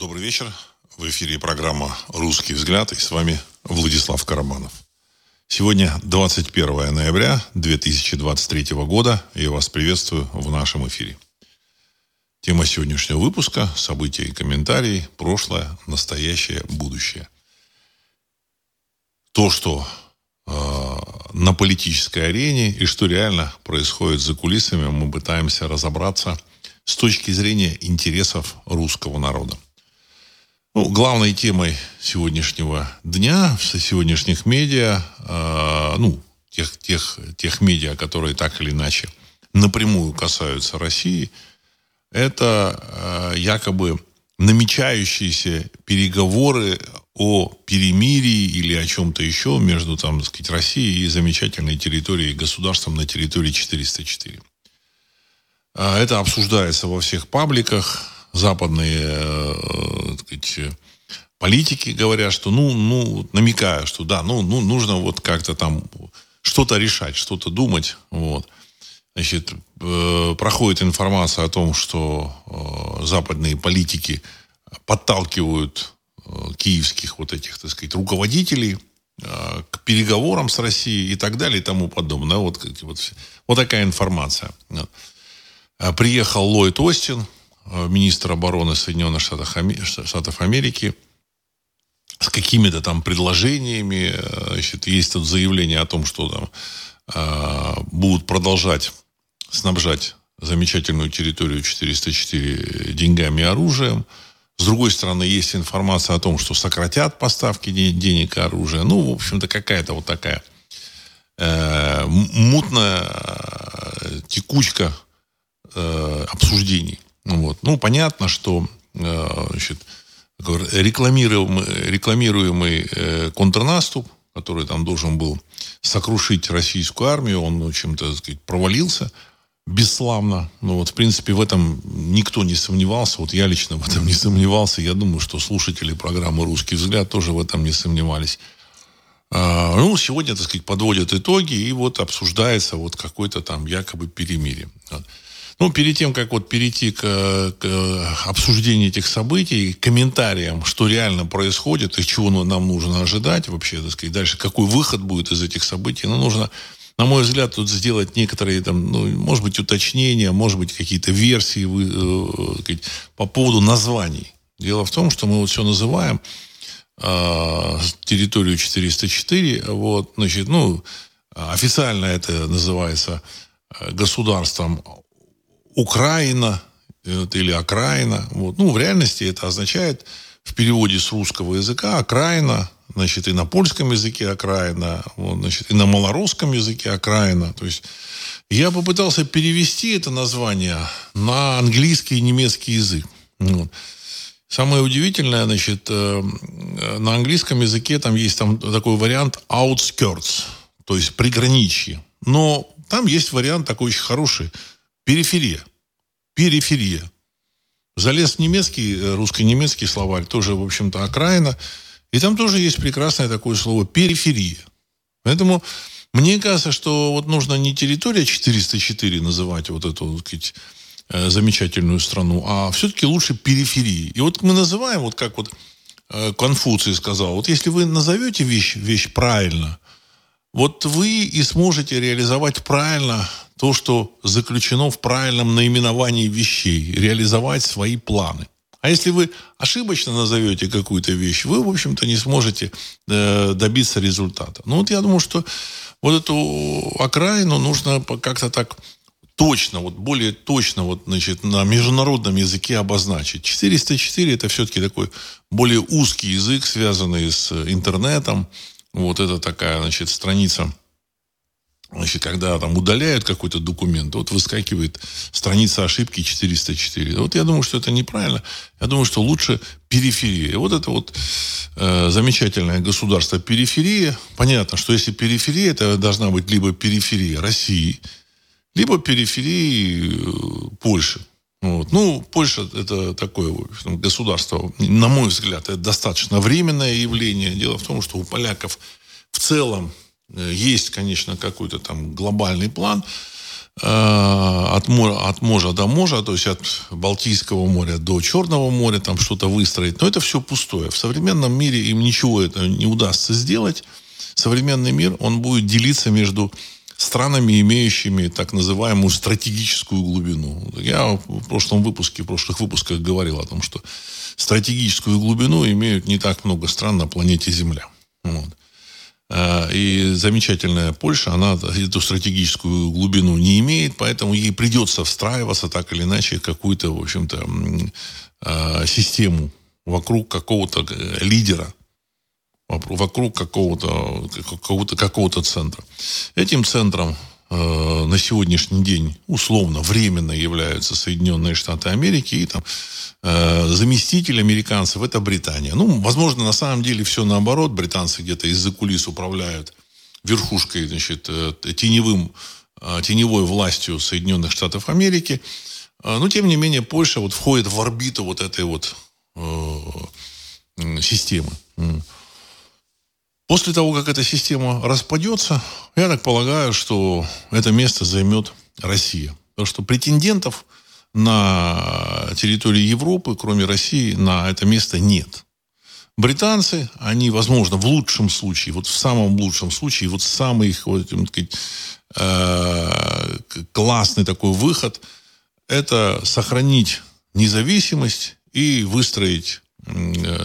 Добрый вечер. В эфире программа «Русский взгляд» и с вами Владислав Карабанов. Сегодня 21 ноября 2023 года. И я вас приветствую в нашем эфире. Тема сегодняшнего выпуска – события и комментарии, прошлое, настоящее, будущее. То, что э, на политической арене и что реально происходит за кулисами, мы пытаемся разобраться с точки зрения интересов русского народа. Ну, главной темой сегодняшнего дня, сегодняшних медиа, э, ну, тех, тех, тех медиа, которые так или иначе напрямую касаются России, это э, якобы намечающиеся переговоры о перемирии или о чем-то еще между, там, так сказать, Россией и замечательной территорией, государством на территории 404. Э, это обсуждается во всех пабликах, западные э, сказать, политики говорят, что, ну, ну, намекая, что да, ну, ну, нужно вот как-то там что-то решать, что-то думать, вот. Значит, э, проходит информация о том, что э, западные политики подталкивают э, киевских вот этих, так сказать, руководителей э, к переговорам с Россией и так далее и тому подобное. Вот, вот, вот такая информация. Э, приехал Ллойд Остин, Э, министр обороны Соединенных Штатов, Америки с какими-то там предложениями. Э, значит, есть тут заявление о том, что там э, будут продолжать снабжать замечательную территорию 404 деньгами и оружием. С другой стороны, есть информация о том, что сократят поставки денег и оружия. Ну, в общем-то, какая-то вот такая э, мутная э, текучка э, обсуждений. Вот. Ну, понятно, что э, значит, рекламируемый, рекламируемый э, контрнаступ, который там должен был сокрушить российскую армию, он, в общем-то, сказать, провалился бесславно. Ну, вот, в принципе, в этом никто не сомневался. Вот я лично в этом не сомневался. Я думаю, что слушатели программы «Русский взгляд» тоже в этом не сомневались. А, ну, сегодня, так сказать, подводят итоги, и вот обсуждается вот какой-то там якобы перемирие. Ну, перед тем, как вот перейти к, к обсуждению этих событий, комментариям, что реально происходит и чего нам нужно ожидать вообще, так сказать, дальше, какой выход будет из этих событий, ну, нужно, на мой взгляд, тут сделать некоторые, там, ну, может быть, уточнения, может быть, какие-то версии э, по поводу названий. Дело в том, что мы вот все называем э, территорию 404, вот, значит, ну, официально это называется э, государством Украина или окраина. Вот. Ну, в реальности это означает в переводе с русского языка окраина, значит, и на польском языке окраина, вот, значит, и на малорусском языке окраина. То есть я попытался перевести это название на английский и немецкий язык. Вот. Самое удивительное, значит, э, на английском языке там есть там такой вариант outskirts, то есть приграничье. Но там есть вариант такой очень хороший – периферия периферия. Залез немецкий, э, русско-немецкий словарь, тоже, в общем-то, окраина. И там тоже есть прекрасное такое слово периферия. Поэтому мне кажется, что вот нужно не территория 404 называть вот эту, так сказать, э, замечательную страну, а все-таки лучше периферии. И вот мы называем, вот как вот э, Конфуций сказал, вот если вы назовете вещь, вещь правильно, вот вы и сможете реализовать правильно то, что заключено в правильном наименовании вещей, реализовать свои планы. А если вы ошибочно назовете какую-то вещь, вы, в общем-то, не сможете э, добиться результата. Ну, вот я думаю, что вот эту окраину нужно как-то так точно, вот более точно вот, значит, на международном языке обозначить. 404 это все-таки такой более узкий язык, связанный с интернетом. Вот это такая, значит, страница Значит, когда там удаляют какой-то документ, вот выскакивает страница ошибки 404. Вот я думаю, что это неправильно. Я думаю, что лучше периферия. Вот это вот э, замечательное государство периферия. Понятно, что если периферия, это должна быть либо периферия России, либо периферии э, Польши. Вот. Ну, Польша это такое общем, государство, на мой взгляд, это достаточно временное явление. Дело в том, что у поляков в целом есть, конечно, какой-то там глобальный план от, моря, от моря до моря, то есть от Балтийского моря до Черного моря, там что-то выстроить. Но это все пустое. В современном мире им ничего это не удастся сделать. Современный мир, он будет делиться между странами, имеющими так называемую стратегическую глубину. Я в прошлом выпуске, в прошлых выпусках говорил о том, что стратегическую глубину имеют не так много стран на планете Земля. Вот. А, и замечательная Польша, она эту стратегическую глубину не имеет, поэтому ей придется встраиваться так или иначе в какую-то, в общем-то, а, систему вокруг какого-то э, лидера, вокруг какого-то какого-то какого-то центра. Этим центром э, на сегодняшний день условно временно являются Соединенные Штаты Америки и там э, заместитель американцев это Британия. Ну, возможно, на самом деле все наоборот. Британцы где-то из-за кулис управляют верхушкой, значит, э, теневым, э, теневой властью Соединенных Штатов Америки. Э, но, тем не менее, Польша вот входит в орбиту вот этой вот э, системы. После того, как эта система распадется, я так полагаю, что это место займет Россия. Потому что претендентов на территории Европы, кроме России, на это место нет. Британцы, они, возможно, в лучшем случае, вот в самом лучшем случае, вот самый их вот, сказать, э, классный такой выход, это сохранить независимость и выстроить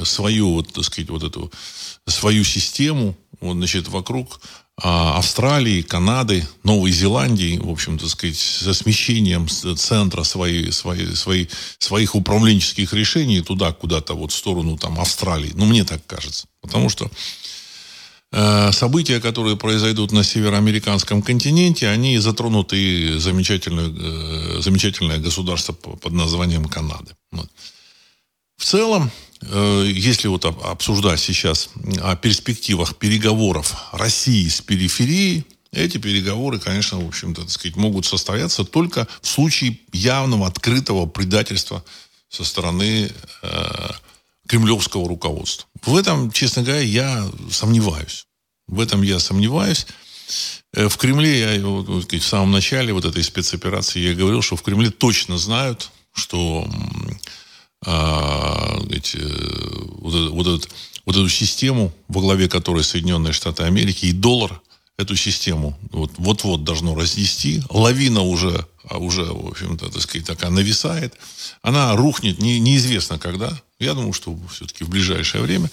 свою, вот, так сказать, вот эту свою систему, вот, значит, вокруг а, Австралии, Канады, Новой Зеландии, в общем, так сказать, со смещением центра своей, своей, своей, своих управленческих решений туда, куда-то вот в сторону там Австралии. Ну, мне так кажется. Потому что э, события, которые произойдут на североамериканском континенте, они затронут и замечательное, э, замечательное государство под названием Канады. Вот. В целом, Э, если вот обсуждать сейчас о перспективах переговоров России с периферией, эти переговоры, конечно, в общем-то, так сказать, могут состояться только в случае явного открытого предательства со стороны э, кремлевского руководства. В этом, честно говоря, я сомневаюсь. В этом я сомневаюсь. Э, в Кремле, я вот, в самом начале вот этой спецоперации я говорил, что в Кремле точно знают, что а, эти, вот, вот, этот, вот эту систему, во главе которой Соединенные Штаты Америки и доллар, эту систему вот, вот-вот должно разнести. Лавина уже, а уже, в общем-то, так сказать, такая нависает. Она рухнет не, неизвестно когда. Я думаю, что все-таки в ближайшее время.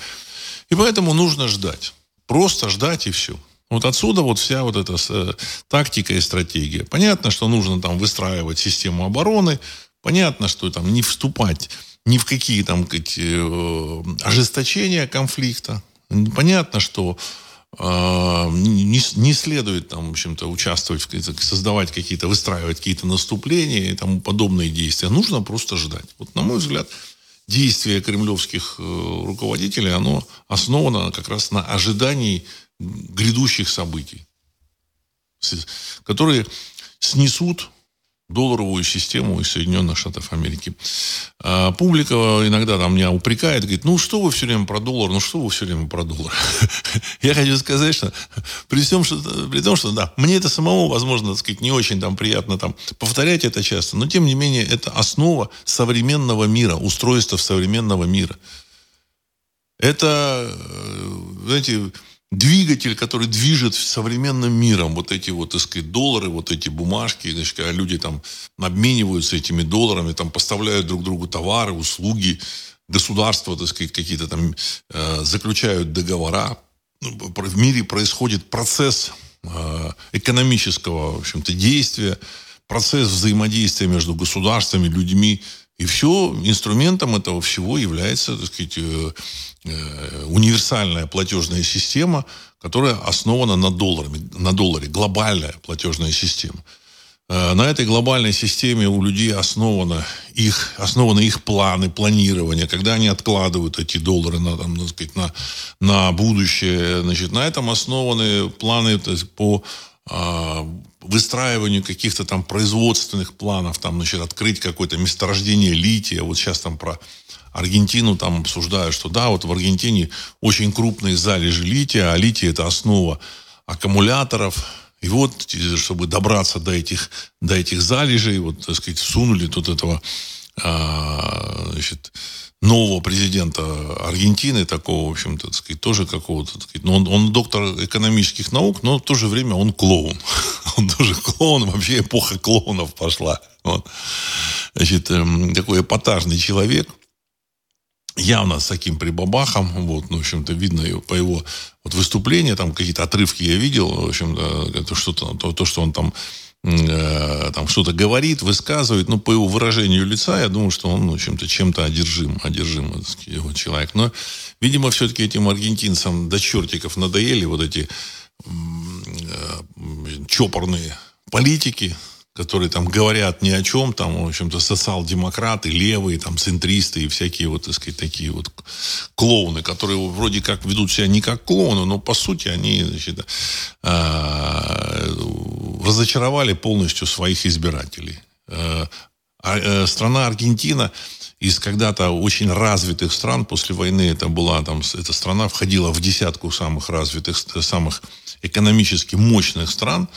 И поэтому нужно ждать. Просто ждать и все. Вот отсюда вот вся вот эта э, тактика и стратегия. Понятно, что нужно там выстраивать систему обороны. Понятно, что там не вступать ни в какие там э, ожесточения конфликта. Понятно, что э, не, не следует там, в общем-то, участвовать, создавать какие-то, выстраивать какие-то наступления и тому подобные действия. Нужно просто ждать. Вот, на мой взгляд, действие кремлевских э, руководителей, оно основано как раз на ожидании грядущих событий, которые снесут долларовую систему из Соединенных Штатов Америки. А публика иногда там меня упрекает, говорит, ну что вы все время про доллар, ну что вы все время про доллар. Я хочу сказать, что при, всем, что при том, что да, мне это самому, возможно, так сказать, не очень там приятно там повторять это часто, но тем не менее это основа современного мира, устройства современного мира. Это, э, знаете, двигатель, который движет современным миром. Вот эти вот, так сказать, доллары, вот эти бумажки, значит, когда люди там обмениваются этими долларами, там поставляют друг другу товары, услуги, государства, так сказать, какие-то там э, заключают договора. Ну, в мире происходит процесс э, экономического, в общем-то, действия, процесс взаимодействия между государствами, людьми, и все, инструментом этого всего является, так сказать, э, э, универсальная платежная система, которая основана на, долларами, на долларе, глобальная платежная система. Э, на этой глобальной системе у людей основано их, основаны их планы, планирование, когда они откладывают эти доллары на, там, так сказать, на, на будущее. Значит, на этом основаны планы по а, выстраиванию каких-то там производственных планов, там, значит, открыть какое-то месторождение лития. Вот сейчас там про Аргентину там обсуждают, что да, вот в Аргентине очень крупные залежи лития, а литий это основа аккумуляторов И вот, чтобы добраться до этих, до этих залежей, вот, так сказать, сунули тут этого а, значит, нового президента Аргентины, такого, в общем-то, так сказать, тоже какого-то, так сказать, ну, он, он доктор экономических наук, но в то же время он клоун. Он тоже клоун, вообще эпоха клоунов пошла. Вот. Значит, эм, такой эпатажный человек, явно с таким прибабахом, вот, ну, в общем-то, видно по его вот выступления, там какие-то отрывки я видел, в общем-то, это что-то, то, то, что он там Э, там что-то говорит, высказывает, ну, по его выражению лица, я думаю, что он, ну, чем-то, чем-то одержим, одержим его человек. Но, видимо, все-таки этим аргентинцам до чертиков надоели вот эти э, чопорные политики, которые там говорят ни о чем, там, в общем-то, социал-демократы, левые, там, центристы и всякие вот, так сказать, такие вот клоуны, которые вроде как ведут себя не как клоуны, но по сути они, значит, э, разочаровали полностью своих избирателей. Э, а, э, страна Аргентина из когда-то очень развитых стран после войны, это была там, эта страна входила в десятку самых развитых, самых экономически мощных стран,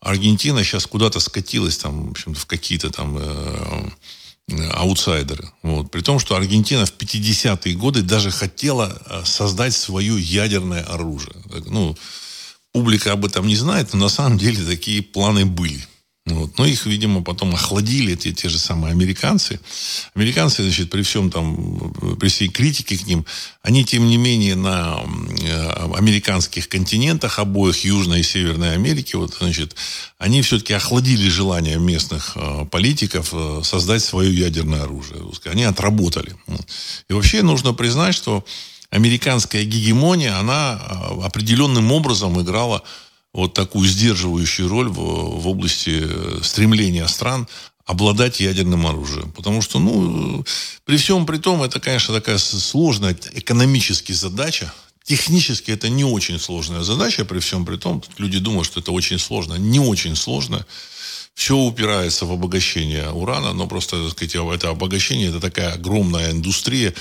Аргентина сейчас куда-то скатилась там, в, общем в какие-то там э, э, аутсайдеры. Вот. При том, что Аргентина в 50-е годы даже хотела э, создать свое ядерное оружие. Ну, публика об этом не знает, но на самом деле такие планы были. Вот. Но их, видимо, потом охладили те, те же самые американцы. Американцы, значит, при всем там, при всей критике к ним, они, тем не менее, на э, американских континентах обоих, Южной и Северной Америки, вот, значит, они все-таки охладили желание местных э, политиков э, создать свое ядерное оружие. Они отработали. И вообще нужно признать, что американская гегемония, она определенным образом играла вот такую сдерживающую роль в, в области э, стремления стран обладать ядерным оружием. Потому что, ну, при всем при том, это, конечно, такая сложная экономическая задача. Технически это не очень сложная задача, при всем при том, люди думают, что это очень сложно. Не очень сложно. Все упирается в обогащение урана, но просто, так сказать, это обогащение, это такая огромная индустрия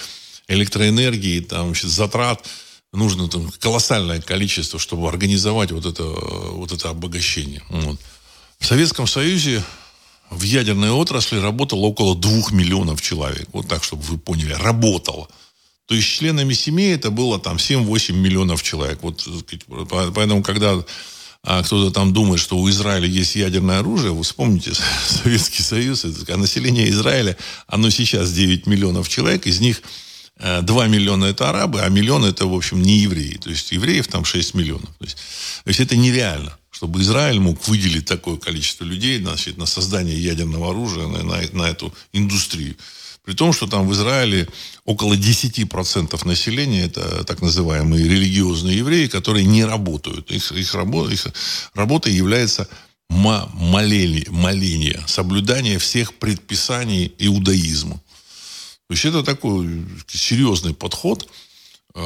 электроэнергии, там, затрат, нужно там, колоссальное количество, чтобы организовать вот это, вот это обогащение. Вот. В Советском Союзе в ядерной отрасли работало около двух миллионов человек. Вот так, чтобы вы поняли. Работало. То есть членами семьи это было там 7-8 миллионов человек. Вот, поэтому, когда а кто-то там думает, что у Израиля есть ядерное оружие, вы вспомните Советский Союз, а население Израиля, оно сейчас 9 миллионов человек, из них 2 э, миллиона это арабы, а миллион это, в общем, не евреи. То есть евреев там 6 миллионов. То есть, то есть это нереально, чтобы Израиль мог выделить такое количество людей значит, на создание ядерного оружия, на, на, на эту индустрию. При том, что там в Израиле около 10% населения это так называемые религиозные евреи, которые не работают. Их, их, работа, их работа является моление, моление, соблюдание всех предписаний иудаизма. То есть это такой серьезный подход э,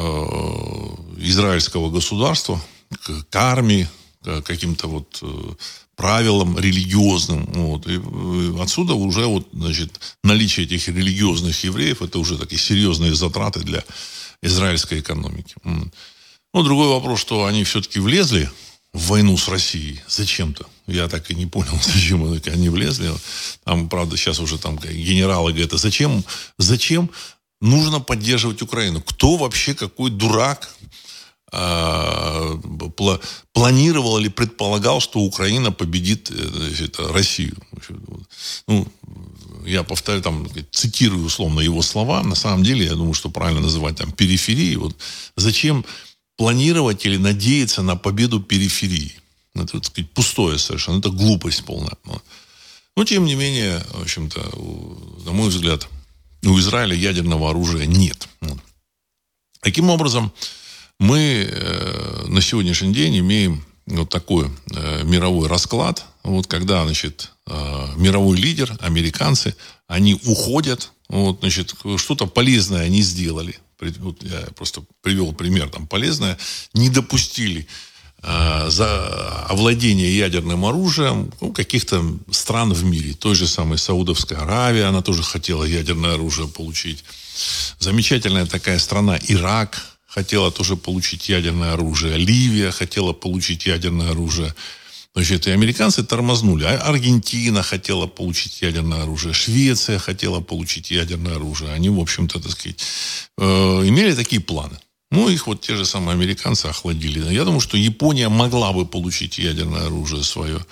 израильского государства к, к армии, к каким-то вот э, правилам религиозным. Вот. И э, отсюда уже вот, значит, наличие этих религиозных евреев, это уже такие серьезные затраты для израильской экономики. Ну, другой вопрос, что они все-таки влезли в войну с Россией зачем-то. Я так и не понял, зачем они влезли. Там, правда, сейчас уже там генералы говорят, а зачем, зачем нужно поддерживать Украину? Кто вообще, какой дурак а, планировал или предполагал, что Украина победит э, значит, Россию. Ну, я повторю, там, цитирую условно его слова. На самом деле, я думаю, что правильно называть там периферии. Вот зачем планировать или надеяться на победу периферии. Это, так сказать, пустое совершенно. Это глупость полная. Но, тем не менее, в общем-то, на мой взгляд, у Израиля ядерного оружия нет. Таким образом, мы э, на сегодняшний день имеем вот такой э, мировой расклад, вот когда, значит, э, мировой лидер, американцы, они уходят, вот, значит, что-то полезное они сделали, вот я просто привел пример там полезное, не допустили за овладение ядерным оружием ну, каких-то стран в мире. Той же самой Саудовской Аравии, она тоже хотела ядерное оружие получить. Замечательная такая страна Ирак хотела тоже получить ядерное оружие. Ливия хотела получить ядерное оружие. Значит, и американцы тормознули. А Аргентина хотела получить ядерное оружие, Швеция хотела получить ядерное оружие. Они, в общем-то, так сказать, э, имели такие планы. Ну, их вот те же самые американцы охладили. Я думаю, что Япония могла бы получить ядерное оружие свое.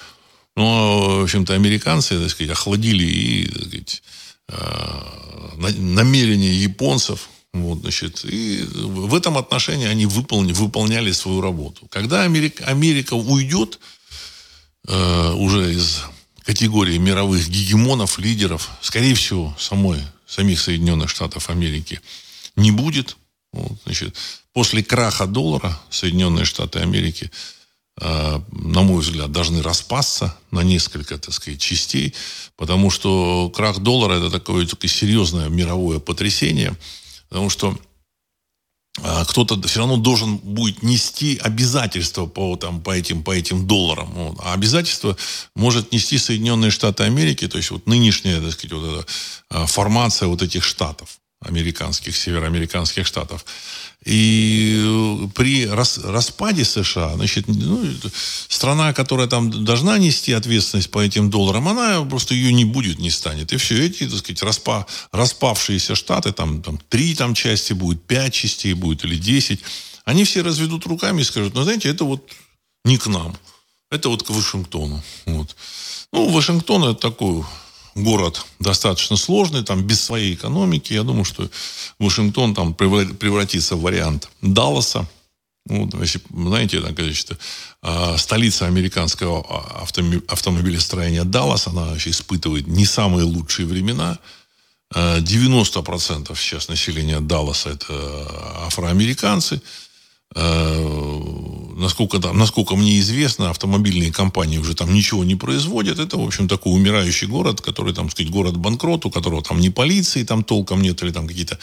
Но, в общем-то, американцы, так сказать, охладили и, так сказать, э, намерения японцев. Вот, значит, и в этом отношении они выполни, выполняли свою работу. Когда Америка, Америка уйдет э, уже из категории мировых гегемонов, лидеров, скорее всего, самой, самих Соединенных Штатов Америки не будет. Вот, значит, после краха доллара Соединенные Штаты Америки, э, на мой взгляд, должны распасться на несколько, так сказать, частей, потому что крах доллара это такое, такое серьезное мировое потрясение, потому что э, кто-то все равно должен будет нести обязательства по, там, по, этим, по этим долларам. Вот. А обязательства может нести Соединенные Штаты Америки, то есть вот нынешняя, так сказать, вот эта э, формация вот этих штатов американских, североамериканских штатов. И э, при распаде США, значит, ну, страна, которая там должна нести ответственность по этим долларам, она просто ее не будет, не станет. И все эти, так сказать, распа, распавшиеся штаты, там, там три там части будет, пять частей будет или десять, они все разведут руками и скажут, ну, знаете, это вот не к нам, это вот к Вашингтону. Вот. Ну, Вашингтон это такой город достаточно сложный, там без своей экономики. Я думаю, что Вашингтон там превратится в вариант Далласа. Вот, если, знаете, так, значит, а, столица американского автомобилестроения Даллас, она вообще испытывает не самые лучшие времена. 90% а, сейчас населения Далласа это афроамериканцы. Э, насколько, там, насколько мне известно, автомобильные компании уже там ничего не производят. Это, в общем, такой умирающий город, который, там, сказать, город-банкрот, у которого там ни полиции там толком нет, или там какие-то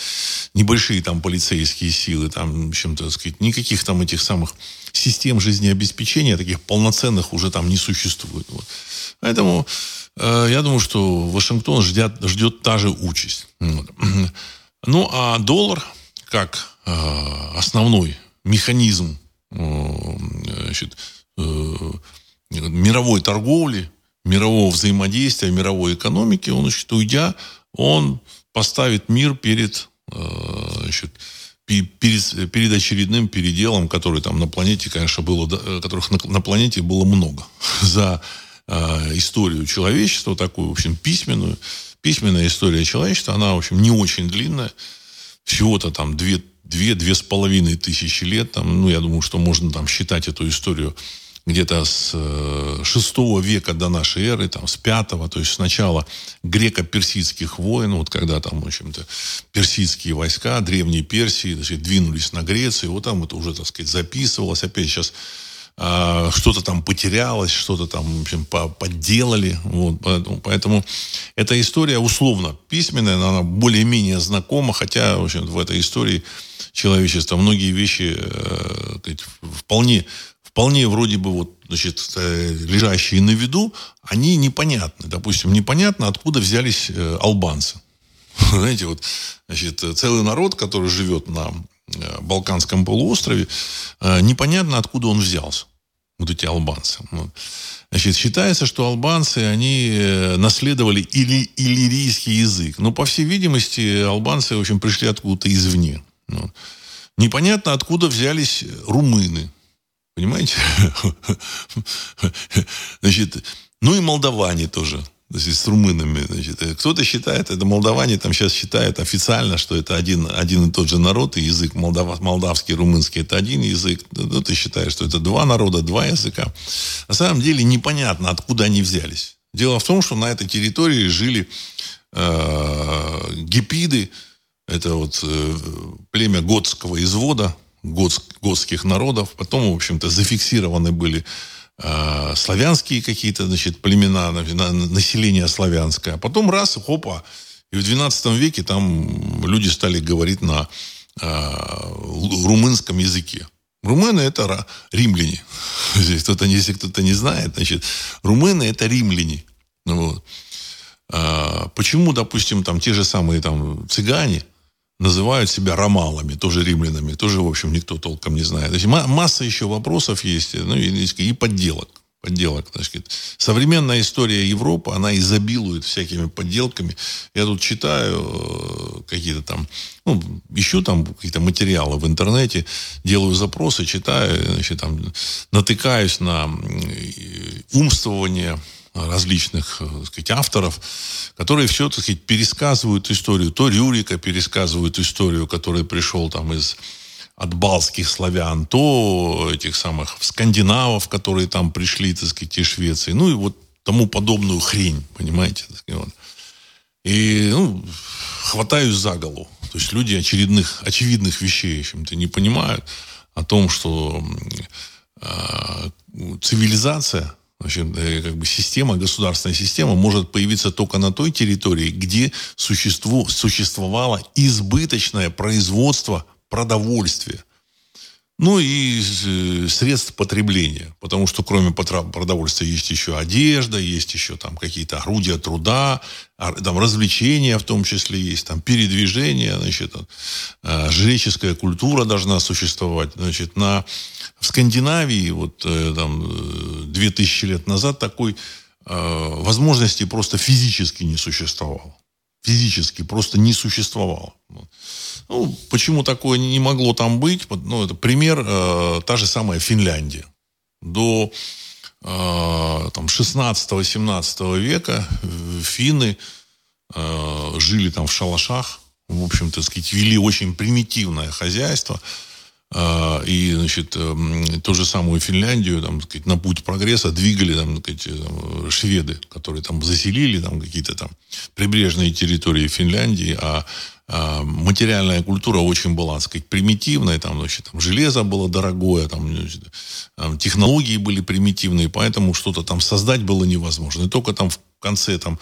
небольшие там полицейские силы, там, в общем-то, сказать, никаких там этих самых систем жизнеобеспечения, таких полноценных уже там не существует. Вот. Поэтому э, я думаю, что Вашингтон ждет, ждет та же участь. Вот. Ну, а доллар, как э, основной механизм значит, э, мировой торговли, мирового взаимодействия, мировой экономики, он, значит, уйдя, он поставит мир перед, э, значит, перед, перед очередным переделом, который там на планете, конечно, было, которых на, на планете было много за э, историю человечества, такую, в общем, письменную. Письменная история человечества, она, в общем, не очень длинная. Всего-то там две две-две с половиной тысячи лет. Там, ну, я думаю, что можно там считать эту историю где-то с э, шестого века до нашей эры, там, с пятого, то есть с начала греко-персидских войн, вот когда там, в общем-то, персидские войска, древние Персии, значит, двинулись на Грецию, вот там это уже, так сказать, записывалось. Опять сейчас а, что-то там потерялось, что-то там, в общем, подделали. Вот, поэтому, поэтому эта история условно письменная, она более-менее знакома, хотя, в общем, в этой истории человечества многие вещи э, вполне, вполне вроде бы вот, значит, э, лежащие на виду, они непонятны. Допустим, непонятно, откуда взялись э, албанцы. Знаете, вот, значит, целый народ, который живет на Э, Балканском полуострове, непонятно, откуда он взялся. Вот эти албанцы. Значит, считается, что албанцы, они наследовали или иллирийский язык. Но, по всей видимости, албанцы, в общем, пришли откуда-то извне. Вот. Непонятно, откуда взялись румыны. Понимаете? Значит, ну и молдаване тоже значит, с румынами. Значит. Кто-то считает, это молдаване там сейчас считают официально, что это один, один и тот же народ, и язык молдав, молдавский, румынский это один язык. Ну, ты считаешь, что это два народа, два языка. На самом деле непонятно, откуда они взялись. Дело в том, что на этой территории жили э, гипиды, это вот э, племя готского извода, готск, готских народов. Потом, в общем-то, зафиксированы были э, славянские какие-то, значит, племена, население славянское. А потом раз, хопа, и в 12 веке там люди стали говорить на э, румынском языке. Румыны это римляне. Здесь кто-то, если кто-то не знает, значит, румыны это римляне. Вот. А, почему, допустим, там те же самые там цыгане, называют себя ромалами, тоже римлянами, тоже, в общем, никто толком не знает. То есть масса еще вопросов есть, ну, и, и подделок. подделок. Сказать. Современная история Европы, она изобилует всякими подделками. Я тут читаю э, какие-то там, ну, ищу там какие-то материалы в интернете, делаю запросы, читаю, значит, там, натыкаюсь на умствование различных э, так сказать, авторов, которые все, так сказать, пересказывают историю. То Рюрика пересказывают историю, который пришел там из от балских славян, то этих самых скандинавов, которые там пришли, так сказать, из Швеции. Ну и вот тому подобную хрень, понимаете? И ну, хватаюсь за голову. То есть люди очередных, очевидных вещей чем-то не понимают о том, что э, цивилизация, значит, э, как бы система, государственная система может появиться только на той территории, где существу, существовало избыточное производство продовольствия. Ну и э, средств потребления. Потому что кроме продовольствия есть еще одежда, есть еще там какие-то орудия труда, там развлечения в том числе есть, там передвижение, значит, э, жреческая культура должна существовать. Значит, на, в Скандинавии вот э, там 2000 лет назад такой возможности просто физически не существовало. Физически просто не существовало. Ну, почему такое не могло там быть? Ну, это пример, э, та же самая Финляндия. До э, там, 16-17 века э, финны э, жили там в шалашах, в общем-то, сказать, вели очень примитивное хозяйство. Э, и, значит, э, ту же самую Финляндию там, сказать, на путь прогресса двигали там, сказать, э, шведы, которые там заселили там, какие-то там прибрежные территории Финляндии, а а, материальная культура очень была, так сказать, примитивная, там, значит, там железо было дорогое, там, значит, технологии были примитивные, поэтому что-то там создать было невозможно. И только там в конце там,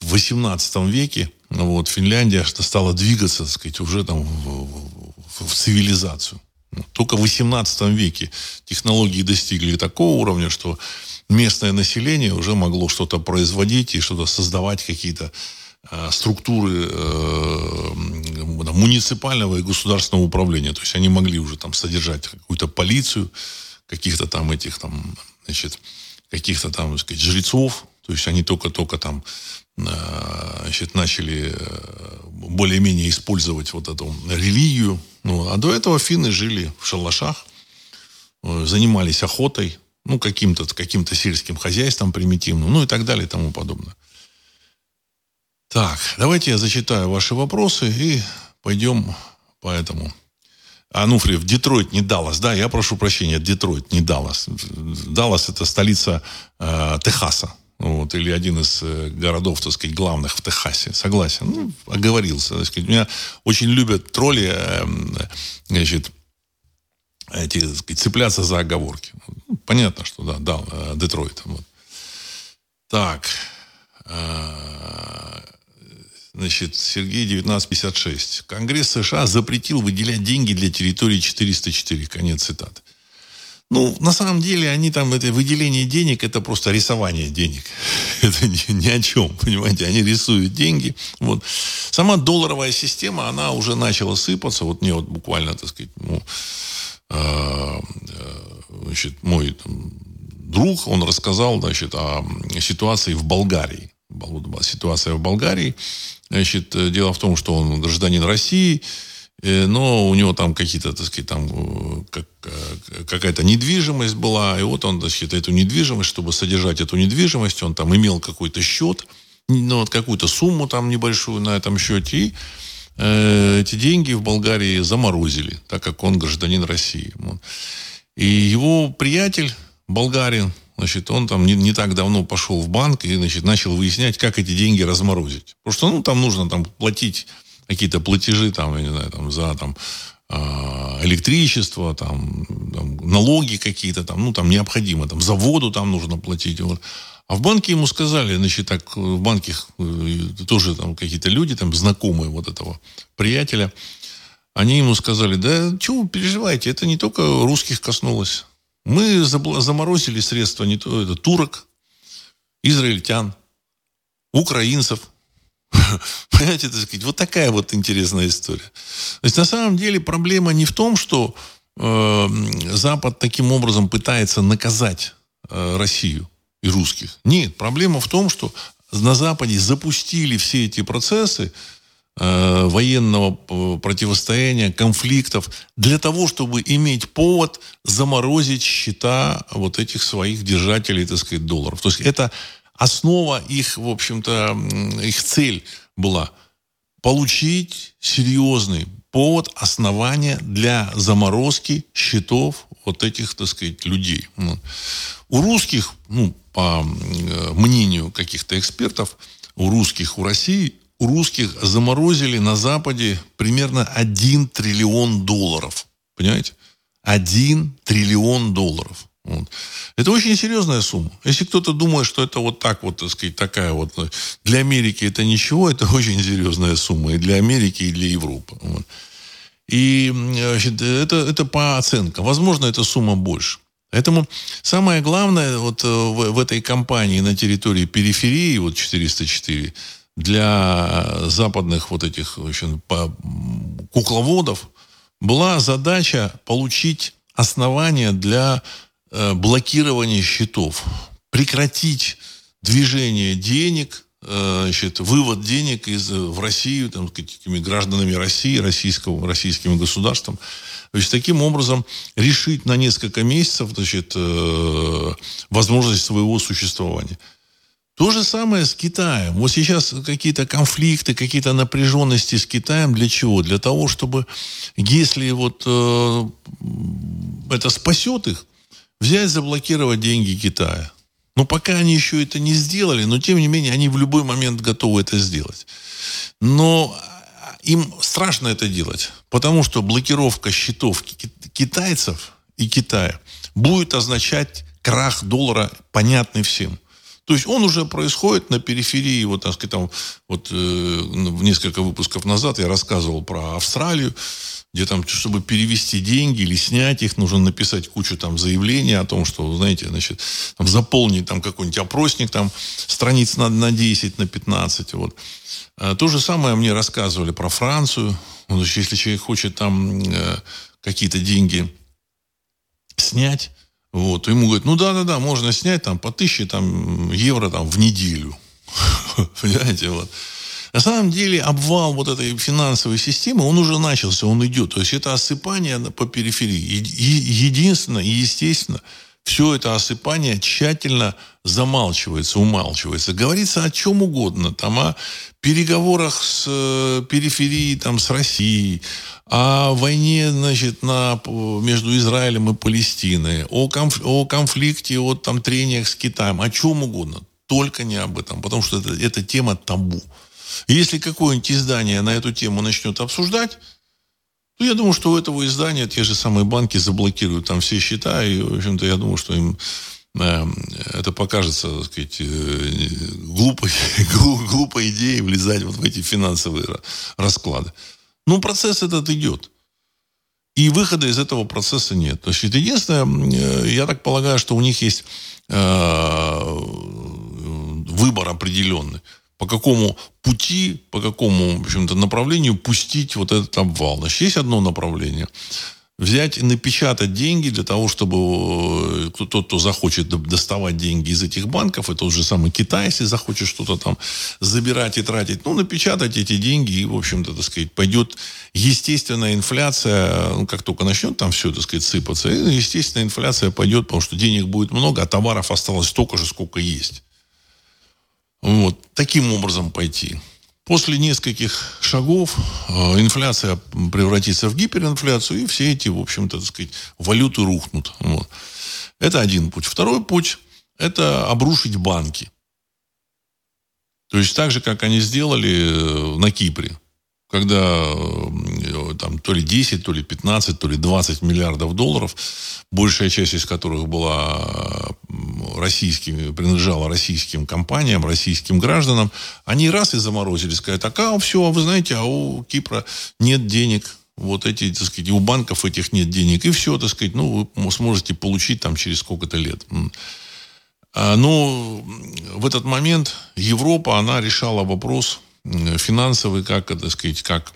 в 18 веке вот, Финляндия стала двигаться, так сказать, уже там в, в, в цивилизацию. Только в 18 веке технологии достигли такого уровня, что местное население уже могло что-то производить и что-то создавать какие-то Э, структуры э, муниципального и государственного управления. То есть они могли уже там содержать какую-то полицию, каких-то там этих там, значит, каких-то там, так сказать, жрецов. То есть они только-только там значит, начали более-менее использовать вот эту религию. Ну, а до этого финны жили в шалашах, занимались охотой, ну, каким-то каким сельским хозяйством примитивным, ну и так далее и тому подобное. Так, давайте я зачитаю ваши вопросы и пойдем по этому. Ануфриев, Детройт, не Даллас. Да, я прошу прощения, Детройт, не Даллас. Даллас – это столица э, Техаса. Вот, или один из э, городов, так сказать, главных в Техасе. Согласен. Ну, оговорился. Так сказать. Меня очень любят тролли, э, значит, эти, так сказать, цепляться за оговорки. Ну, понятно, что да, да, э, Детройт. Вот. Так. Значит, Сергей 1956. Конгресс США запретил выделять деньги для территории 404. Конец цитаты. Ну, на самом деле, они там, это выделение денег, это просто рисование денег. Это ни, ни о чем, понимаете, они рисуют деньги. Вот. Сама долларовая система, она уже начала сыпаться. Вот мне вот буквально, так сказать, ну, э, значит, мой там, друг, он рассказал, значит, о ситуации в Болгарии. Ситуация в Болгарии. Значит, э, дело в том, что он гражданин России, но у него там какие-то, так сказать, там э, как, какая-то недвижимость была, и вот он, значит, эту недвижимость, чтобы содержать эту недвижимость, он там имел какой-то счет, ну, вот какую-то сумму там небольшую на этом счете, и э, эти деньги в Болгарии заморозили, так как он гражданин России. И его приятель, болгарин, Значит, он там не, не так давно пошел в банк и, значит, начал выяснять, как эти деньги разморозить. Потому что, ну, там нужно там платить какие-то платежи, там, я не знаю, там, за там, а, электричество, там, там, налоги какие-то, там, ну, там необходимо, там, за воду там нужно платить. Вот. А в банке ему сказали, значит, так, в банке э, тоже там какие-то люди, там, знакомые вот этого приятеля, они ему сказали, да, чего вы переживаете, это не только русских коснулось. Мы заморозили средства не то, это турок, израильтян, украинцев. Понимаете, так сказать, вот такая вот интересная история. То есть на самом деле проблема не в том, что э, Запад таким образом пытается наказать э, Россию и русских. Нет, проблема в том, что на Западе запустили все эти процессы э, военного э, противостояния, конфликтов, для того, чтобы иметь повод заморозить счета вот этих своих держателей, так сказать, долларов. То есть это основа их, в общем-то, их цель была получить серьезный повод, основания для заморозки счетов вот этих, так сказать, людей. У русских, ну, по мнению каких-то экспертов, у русских, у России, у русских заморозили на Западе примерно 1 триллион долларов. Понимаете? 1 триллион долларов. Вот. Это очень серьезная сумма. Если кто-то думает, что это вот так вот, так сказать, такая вот... Для Америки это ничего, это очень серьезная сумма. И для Америки, и для Европы. Вот. И значит, это, это по оценкам. Возможно, эта сумма больше. Поэтому самое главное вот э, в, в этой кампании на территории периферии, вот 404, для западных вот этих в общем, кукловодов была задача получить основания для Э, блокирование счетов, прекратить движение денег, э, значит, вывод денег из, в Россию там, какими гражданами России, российского, российским государством. То есть таким образом решить на несколько месяцев значит, э, возможность своего существования. То же самое с Китаем. Вот сейчас какие-то конфликты, какие-то напряженности с Китаем. Для чего? Для того, чтобы, если вот э, это спасет их, взять, заблокировать деньги Китая. Но пока они еще это не сделали, но тем не менее они в любой момент готовы это сделать. Но им страшно это делать, потому что блокировка счетов китайцев и Китая будет означать крах доллара, понятный всем. То есть он уже происходит на периферии, вот, так сказать, там, вот э, несколько выпусков назад я рассказывал про Австралию, где там, чтобы перевести деньги или снять их, нужно написать кучу там заявлений о том, что, знаете, значит, там, заполнить там какой-нибудь опросник, там, страниц на, на 10, на 15, вот. А, то же самое мне рассказывали про Францию. Вот, если человек хочет там э, какие-то деньги снять, вот, ему говорят, ну да-да-да, можно снять там по тысяче там, евро там, в неделю. Понимаете, вот. На самом деле обвал вот этой финансовой системы, он уже начался, он идет. То есть это осыпание по периферии. Единственное и естественно, все это осыпание тщательно замалчивается, умалчивается. Говорится о чем угодно. Там о переговорах с э, периферией, там, с Россией, о войне значит, на, между Израилем и Палестиной, о, конф, о конфликте, о там, трениях с Китаем, о чем угодно. Только не об этом, потому что это, это тема табу. Если какое-нибудь издание на эту тему начнет обсуждать, то я думаю, что у этого издания те же самые банки заблокируют там все счета, и, в общем-то, я думаю, что им э, это покажется, так сказать, э, глупой, глупой идеей влезать вот в эти финансовые расклады. Но процесс этот идет. И выхода из этого процесса нет. То есть, единственное, э, я так полагаю, что у них есть выбор определенный по какому пути, по какому, в общем-то, направлению пустить вот этот обвал. Значит, есть одно направление. Взять и напечатать деньги для того, чтобы э, тот, кто захочет доставать деньги из этих банков, это тот же самый Китай, если захочет что-то там забирать и тратить, ну, напечатать эти деньги, и, в общем-то, так сказать, пойдет естественная инфляция, ну, как только начнет там все, так сказать, сыпаться, естественная инфляция пойдет, потому что денег будет много, а товаров осталось столько же, сколько есть. Вот, таким образом пойти. После нескольких шагов э, инфляция превратится в гиперинфляцию, и все эти, в общем-то, так сказать, валюты рухнут. Вот. Это один путь. Второй путь – это обрушить банки. То есть так же, как они сделали э, на Кипре когда э, там то ли 10, то ли 15, то ли 20 миллиардов долларов, большая часть из которых была российскими, принадлежала российским компаниям, российским гражданам, они раз и заморозили, сказать, так, а все, вы знаете, а у Кипра нет денег, вот эти, так сказать, у банков этих нет денег, и все, так сказать, ну, вы сможете получить там через сколько-то лет. А, но в этот момент Европа, она решала вопрос финансовый, как, так сказать, как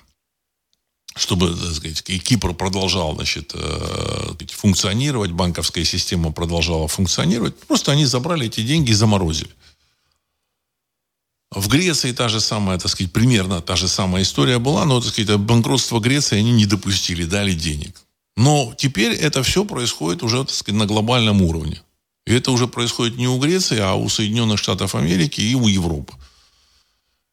чтобы так сказать, Кипр продолжал значит, функционировать, банковская система продолжала функционировать, просто они забрали эти деньги и заморозили. В Греции та же самая, так сказать, примерно та же самая история была, но, так сказать, банкротство Греции они не допустили, дали денег. Но теперь это все происходит уже, так сказать, на глобальном уровне. И это уже происходит не у Греции, а у Соединенных Штатов Америки и у Европы.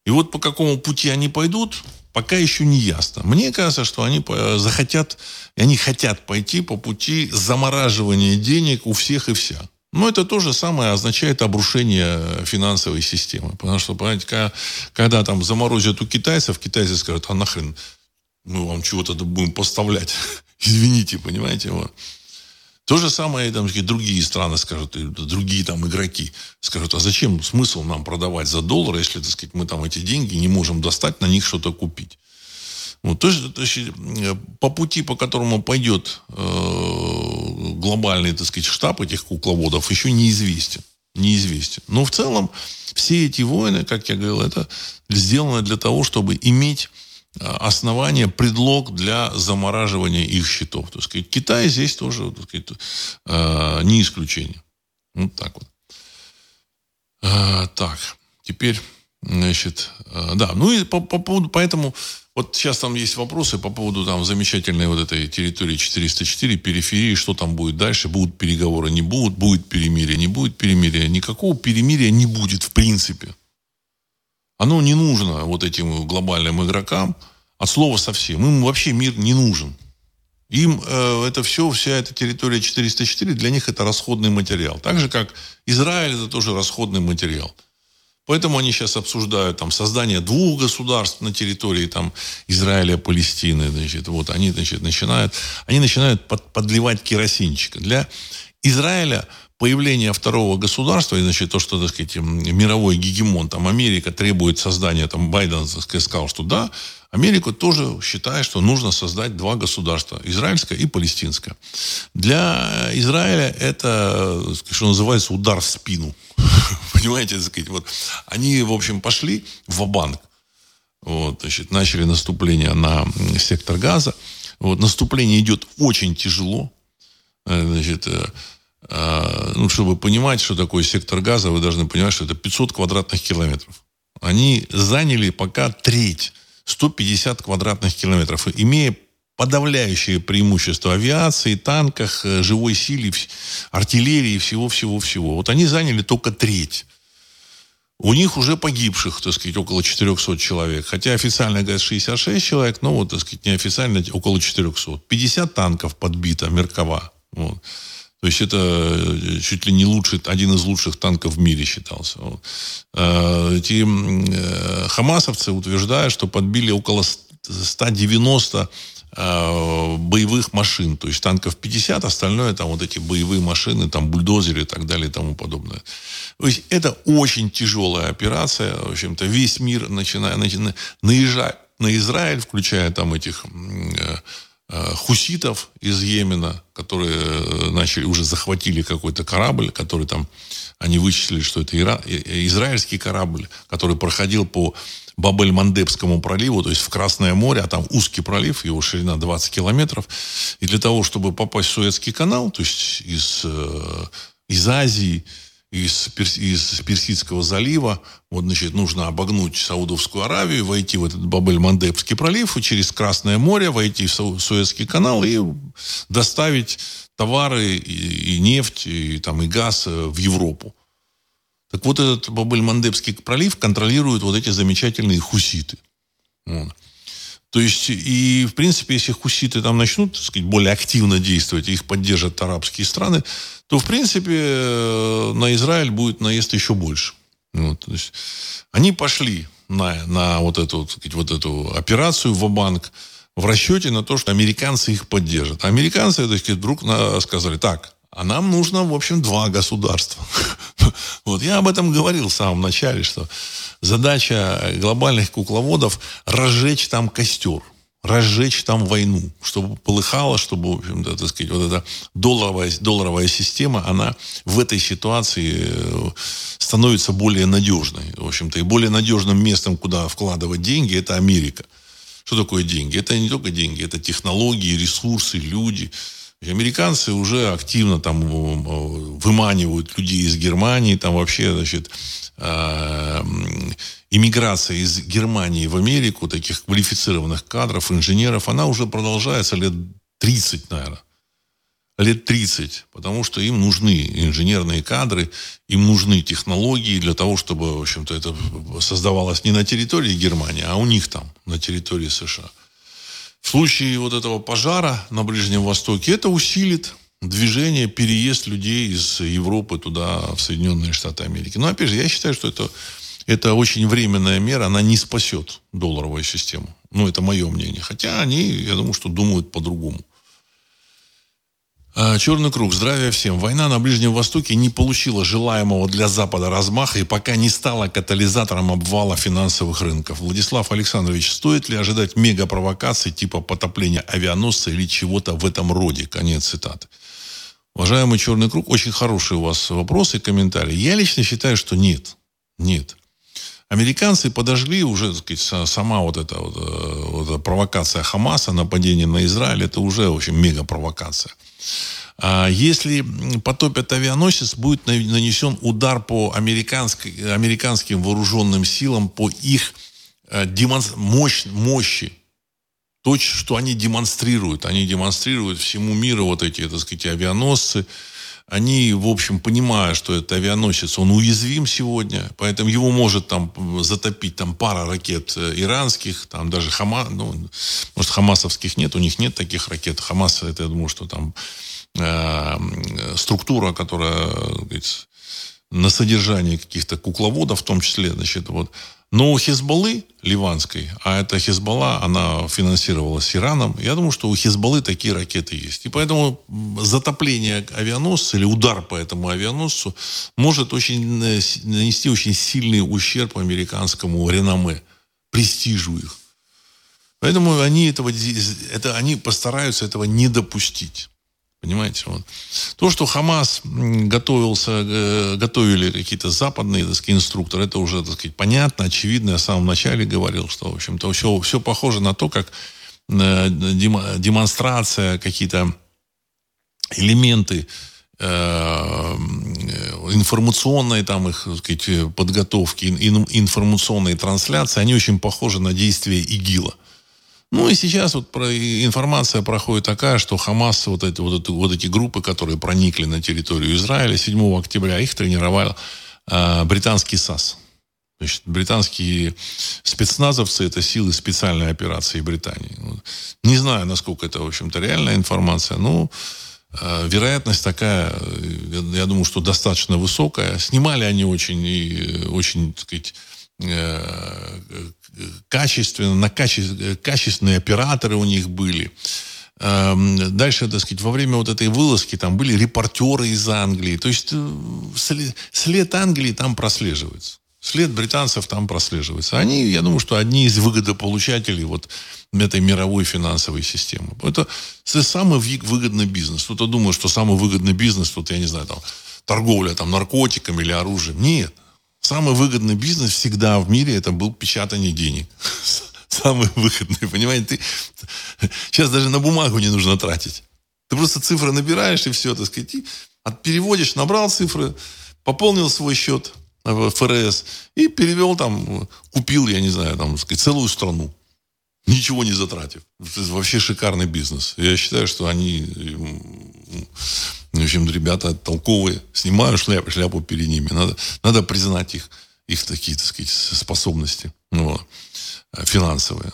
И вот по какому пути они пойдут, пока еще не ясно. Мне кажется, что они захотят, и они хотят пойти по пути замораживания денег у всех и вся. Но это то же самое означает обрушение финансовой системы. Потому что, понимаете, когда, когда там заморозят у китайцев, китайцы скажут, а нахрен мы вам чего-то будем поставлять. Извините, понимаете? Вот. То же самое там, другие страны скажут, другие там игроки скажут, а зачем смысл нам продавать за доллар, если, так сказать, мы там эти деньги не можем достать, на них что-то купить. Вот, то, есть, то есть э, по пути, по которому пойдет э, глобальный, так сказать, штаб этих кукловодов, еще неизвестен. Неизвестен. Но в целом все эти войны, как я говорил, это сделано для того, чтобы иметь основание, предлог для замораживания их счетов. То есть Китай здесь тоже так сказать, э, не исключение. Вот так вот. Так, теперь, значит, да, ну и по, по поводу, поэтому вот сейчас там есть вопросы по поводу там замечательной вот этой территории 404, периферии, что там будет дальше, будут переговоры, не будут, будет перемирие, не будет перемирия. Никакого перемирия не будет в принципе. Оно не нужно вот этим глобальным игрокам от слова совсем. Им вообще мир не нужен. Им э, это все, вся эта территория 404, для них это расходный материал. Так же, как Израиль, это тоже расходный материал. Поэтому они сейчас обсуждают там, создание двух государств на территории там, Израиля, Палестины. Значит, вот, они значит, начинают, они начинают под, подливать керосинчика. Для Израиля появление второго государства, и, значит, то, что, так сказать, мировой гегемон, там, Америка требует создания, там, Байден так сказать, сказал, что да, Америка тоже считает, что нужно создать два государства, израильское и палестинское. Для Израиля это, что называется, удар в спину. Понимаете, так сказать, вот они, в общем, пошли в банк вот, значит, начали наступление на сектор газа. Вот, наступление идет очень тяжело. Э, значит, э, ну, чтобы понимать, что такое сектор газа, вы должны понимать, что это 500 квадратных километров. Они заняли пока треть, 150 квадратных километров, имея подавляющее преимущество авиации, танках, э, живой силе, артиллерии, всего-всего-всего. Вот они заняли только треть. У них уже погибших, так сказать, около 400 человек. Хотя официально говорят 66 человек, но вот, так сказать, неофициально около 400. 50 танков подбито, Меркова. Вот. То есть это э, чуть ли не лучший, один из лучших танков в мире считался. Э, эти хамасовцы утверждают, что подбили около 190 Э, боевых машин. То есть танков 50, остальное там вот эти боевые машины, там бульдозеры и так далее и тому подобное. То есть это очень тяжелая операция. В общем-то, весь мир начинает, начинает наезжать на Израиль, включая там этих э, э, хуситов из Йемена, которые начали, уже захватили какой-то корабль, который там, они вычислили, что это ира, израильский корабль, который проходил по Бабель-Мандебскому проливу, то есть в Красное море, а там узкий пролив, его ширина 20 километров. И для того, чтобы попасть в Суэцкий канал, то есть из, э, из Азии, из, из Персидского залива, вот, значит, нужно обогнуть Саудовскую Аравию, войти в этот Бабель-Мандебский пролив, и через Красное море войти в Суэцкий канал и доставить товары и, и нефть, и, там, и газ э, в Европу. Так вот, этот Бабель-Мандебский пролив контролируют вот эти замечательные хуситы. Вот. То есть, и, в принципе, если хуситы там начнут, так сказать, более активно действовать, их поддержат арабские страны, то, в принципе, э, на Израиль будет наезд еще больше. Вот, то есть, они пошли на, на вот, эту, сказать, вот эту операцию в банк в расчете на то, что американцы их поддержат. А американцы, так сказать, вдруг сказали, так, а нам нужно, в общем, два государства. Вот я об этом говорил в самом начале, что задача глобальных кукловодов разжечь там костер, разжечь там войну, чтобы полыхало, чтобы, в общем-то, так сказать, вот эта долларовая, долларовая система, она в этой ситуации э, становится более надежной. В общем-то, и более надежным местом, куда вкладывать деньги, это Америка Что такое деньги? Это не только деньги, это технологии, ресурсы, люди. Американцы уже активно там выманивают людей из Германии, там вообще, значит, э, иммиграция из Германии в Америку, таких квалифицированных кадров, инженеров, она уже продолжается лет 30, наверное лет 30, потому что им нужны инженерные кадры, им нужны технологии для того, чтобы, в общем-то, это создавалось не на территории Германии, а у них там, на территории США. В случае вот этого пожара на Ближнем Востоке это усилит движение, переезд людей из Европы туда, в Соединенные Штаты Америки. Но, опять же, я считаю, что это, это очень временная мера, она не спасет долларовую систему. Ну, это мое мнение. Хотя они, я думаю, что думают по-другому. А, Черный круг. Здравия всем. Война на Ближнем Востоке не получила желаемого для Запада размаха и пока не стала катализатором обвала финансовых рынков. Владислав Александрович, стоит ли ожидать мегапровокаций типа потопления авианосца или чего-то в этом роде? Конец цитаты. Уважаемый Черный круг, очень хороший у вас вопрос и комментарий. Я лично считаю, что нет. Нет. Американцы подожгли уже, так сказать, сама вот эта, вот, э, вот провокация Хамаса, нападение на Израиль, это уже, в общем, мега-провокация. А если потопят авианосец, будет нанесен удар по американским вооруженным силам, по их э, демонс... мощь, мощи. То, что они демонстрируют. Они демонстрируют всему миру вот эти, так сказать, авианосцы, они, в общем, понимая, что это авианосец, он уязвим сегодня, поэтому его может там затопить там пара ракет э, иранских, там даже Хама, ну, может, хамасовских нет, у них нет таких ракет. Хамас, это, я думаю, что там э, структура, которая, говорится, на содержании каких-то кукловодов, в том числе, значит, вот, но у Хизбаллы ливанской, а это Хизбалла, она финансировалась Ираном, я думаю, что у Хизбаллы такие ракеты есть. И поэтому затопление авианосца или удар по этому авианосцу может очень, э, нанести очень сильный ущерб американскому реноме, престижу их. Поэтому они, этого, это, они постараются этого не допустить. Понимаете? Вот. То, что Хамас готовился, э, готовили какие-то западные так сказать, инструкторы, это уже так сказать, понятно, очевидно. Я в самом начале говорил, что, в общем-то, все, все похоже на то, как э, демонстрация, какие-то элементы э, информационной там их так сказать, подготовки, информационной трансляции, они очень похожи на действия ИГИЛа. Ну и сейчас вот про, информация проходит такая, что Хамас, вот эти, вот, эти, вот эти группы, которые проникли на территорию Израиля 7 октября, их тренировал э, британский САС. Значит, британские спецназовцы – это силы специальной операции Британии. Не знаю, насколько это, в общем-то, реальная информация, но э, вероятность такая, я, я думаю, что достаточно высокая. Снимали они очень, и, очень так сказать, э, качественно, на каче, качественные операторы у них были. Эм, дальше, так сказать, во время вот этой вылазки там были репортеры из Англии. То есть э, след, след Англии там прослеживается. След британцев там прослеживается. Они, я думаю, что одни из выгодополучателей вот этой мировой финансовой системы. Это самый выгодный бизнес. Кто-то думает, что самый выгодный бизнес, тут, я не знаю, там, торговля там, наркотиками или оружием. Нет. Самый выгодный бизнес всегда в мире это был печатание денег. Самый выгодный, понимаете? Ты, сейчас даже на бумагу не нужно тратить. Ты просто цифры набираешь и все, так сказать. И переводишь, набрал цифры, пополнил свой счет в ФРС и перевел там, купил, я не знаю, там, сказать, целую страну. Ничего не затратив. Это вообще шикарный бизнес. Я считаю, что они в общем, ребята толковые. Снимаю шляпу, шляпу перед ними. Надо, надо признать их, их такие, так сказать, способности ну, вот, финансовые.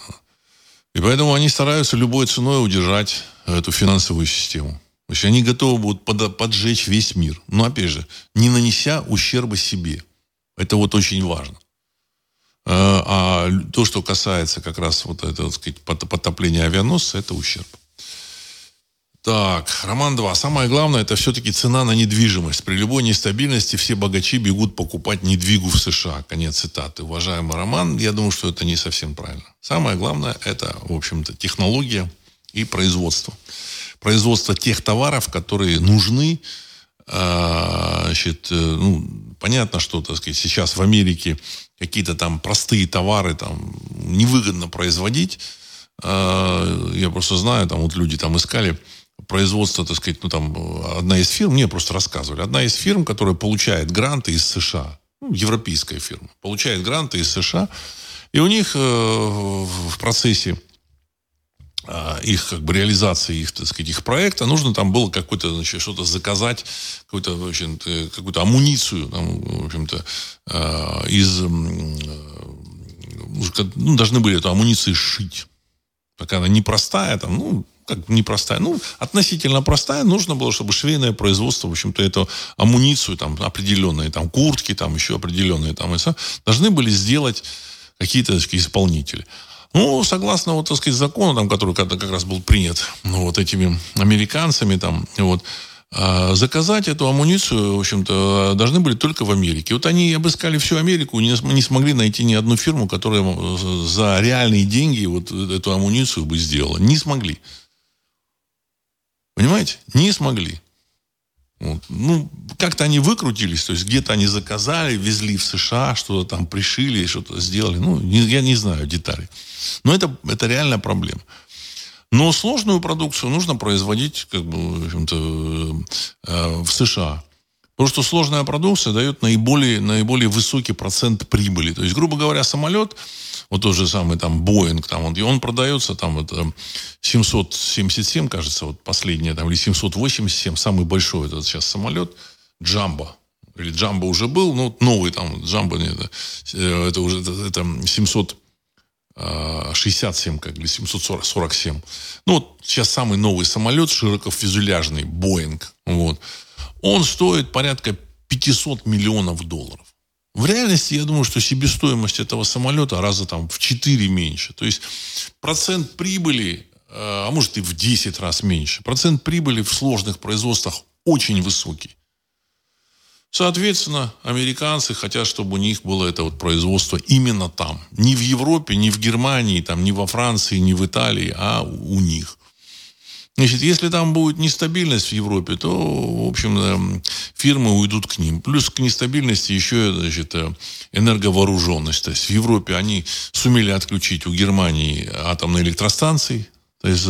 И поэтому они стараются любой ценой удержать эту финансовую систему. То есть они готовы будут под, поджечь весь мир. Но, опять же, не нанеся ущерба себе. Это вот очень важно. А, а то, что касается как раз вот этого, так сказать, потопления авианосца, это ущерб. Так, Роман 2. Самое главное, это все-таки цена на недвижимость. При любой нестабильности все богачи бегут покупать недвигу в США. Конец цитаты. Уважаемый Роман, я думаю, что это не совсем правильно. Самое главное, это, в общем-то, технология и производство. Производство тех товаров, которые нужны. А, значит, э, ну, понятно, что, так сказать, сейчас в Америке какие-то там простые товары там невыгодно производить э, я просто знаю, там вот люди там искали производство, так сказать, ну там одна из фирм, мне просто рассказывали, одна из фирм, которая получает гранты из США, ну, европейская фирма, получает гранты из США, и у них э, в процессе а, их как бы реализации их, так сказать, их проекта, нужно там было какое-то, значит, что-то заказать, какую-то, в общем какую-то амуницию, там, в общем-то, а, из, ну, должны были эту амуницию сшить. Пока она непростая, там, ну, как непростая, ну, относительно простая, нужно было, чтобы швейное производство, в общем-то, эту амуницию, там, определенные, там, куртки, там, еще определенные, там, и все, должны были сделать какие-то, сказать, исполнители. Ну, согласно, вот, так сказать, закону, там, который когда как раз был принят ну, вот этими американцами, там, вот, а, заказать эту амуницию, в общем-то, должны были только в Америке. Вот они обыскали всю Америку, не, не смогли найти ни одну фирму, которая за реальные деньги вот эту амуницию бы сделала. Не смогли. Понимаете? Не смогли. Вот. Ну, как-то они выкрутились, то есть где-то они заказали, везли в США, что-то там пришили, что-то сделали. Ну, не, я не знаю деталей. Но это, это реальная проблема. Но сложную продукцию нужно производить как бы, в, э, в США. Потому что сложная продукция дает наиболее, наиболее высокий процент прибыли. То есть, грубо говоря, самолет, вот тот же самый там Боинг, там, вот, и он продается там это 777, кажется, вот последнее, там, или 787, самый большой этот сейчас самолет, Джамбо. Или Джамбо уже был, но новый там, Джамбо, это, э, уже это, это 700 67, как или 747. Ну, вот сейчас самый новый самолет, широкофюзеляжный, Боинг. Вот. Он стоит порядка 500 миллионов долларов. В реальности, я думаю, что себестоимость этого самолета раза там в 4 меньше. То есть процент прибыли, э, а может и в 10 раз меньше. Процент прибыли в сложных производствах очень высокий. Соответственно, американцы хотят, чтобы у них было это вот производство именно там. Не в Европе, не в Германии, там, не во Франции, не в Италии, а у них. Значит, если там будет нестабильность в Европе, то, в общем, фирмы уйдут к ним. Плюс к нестабильности еще значит, э, энерговооруженность. То есть в Европе они сумели отключить у Германии атомные электростанции, то есть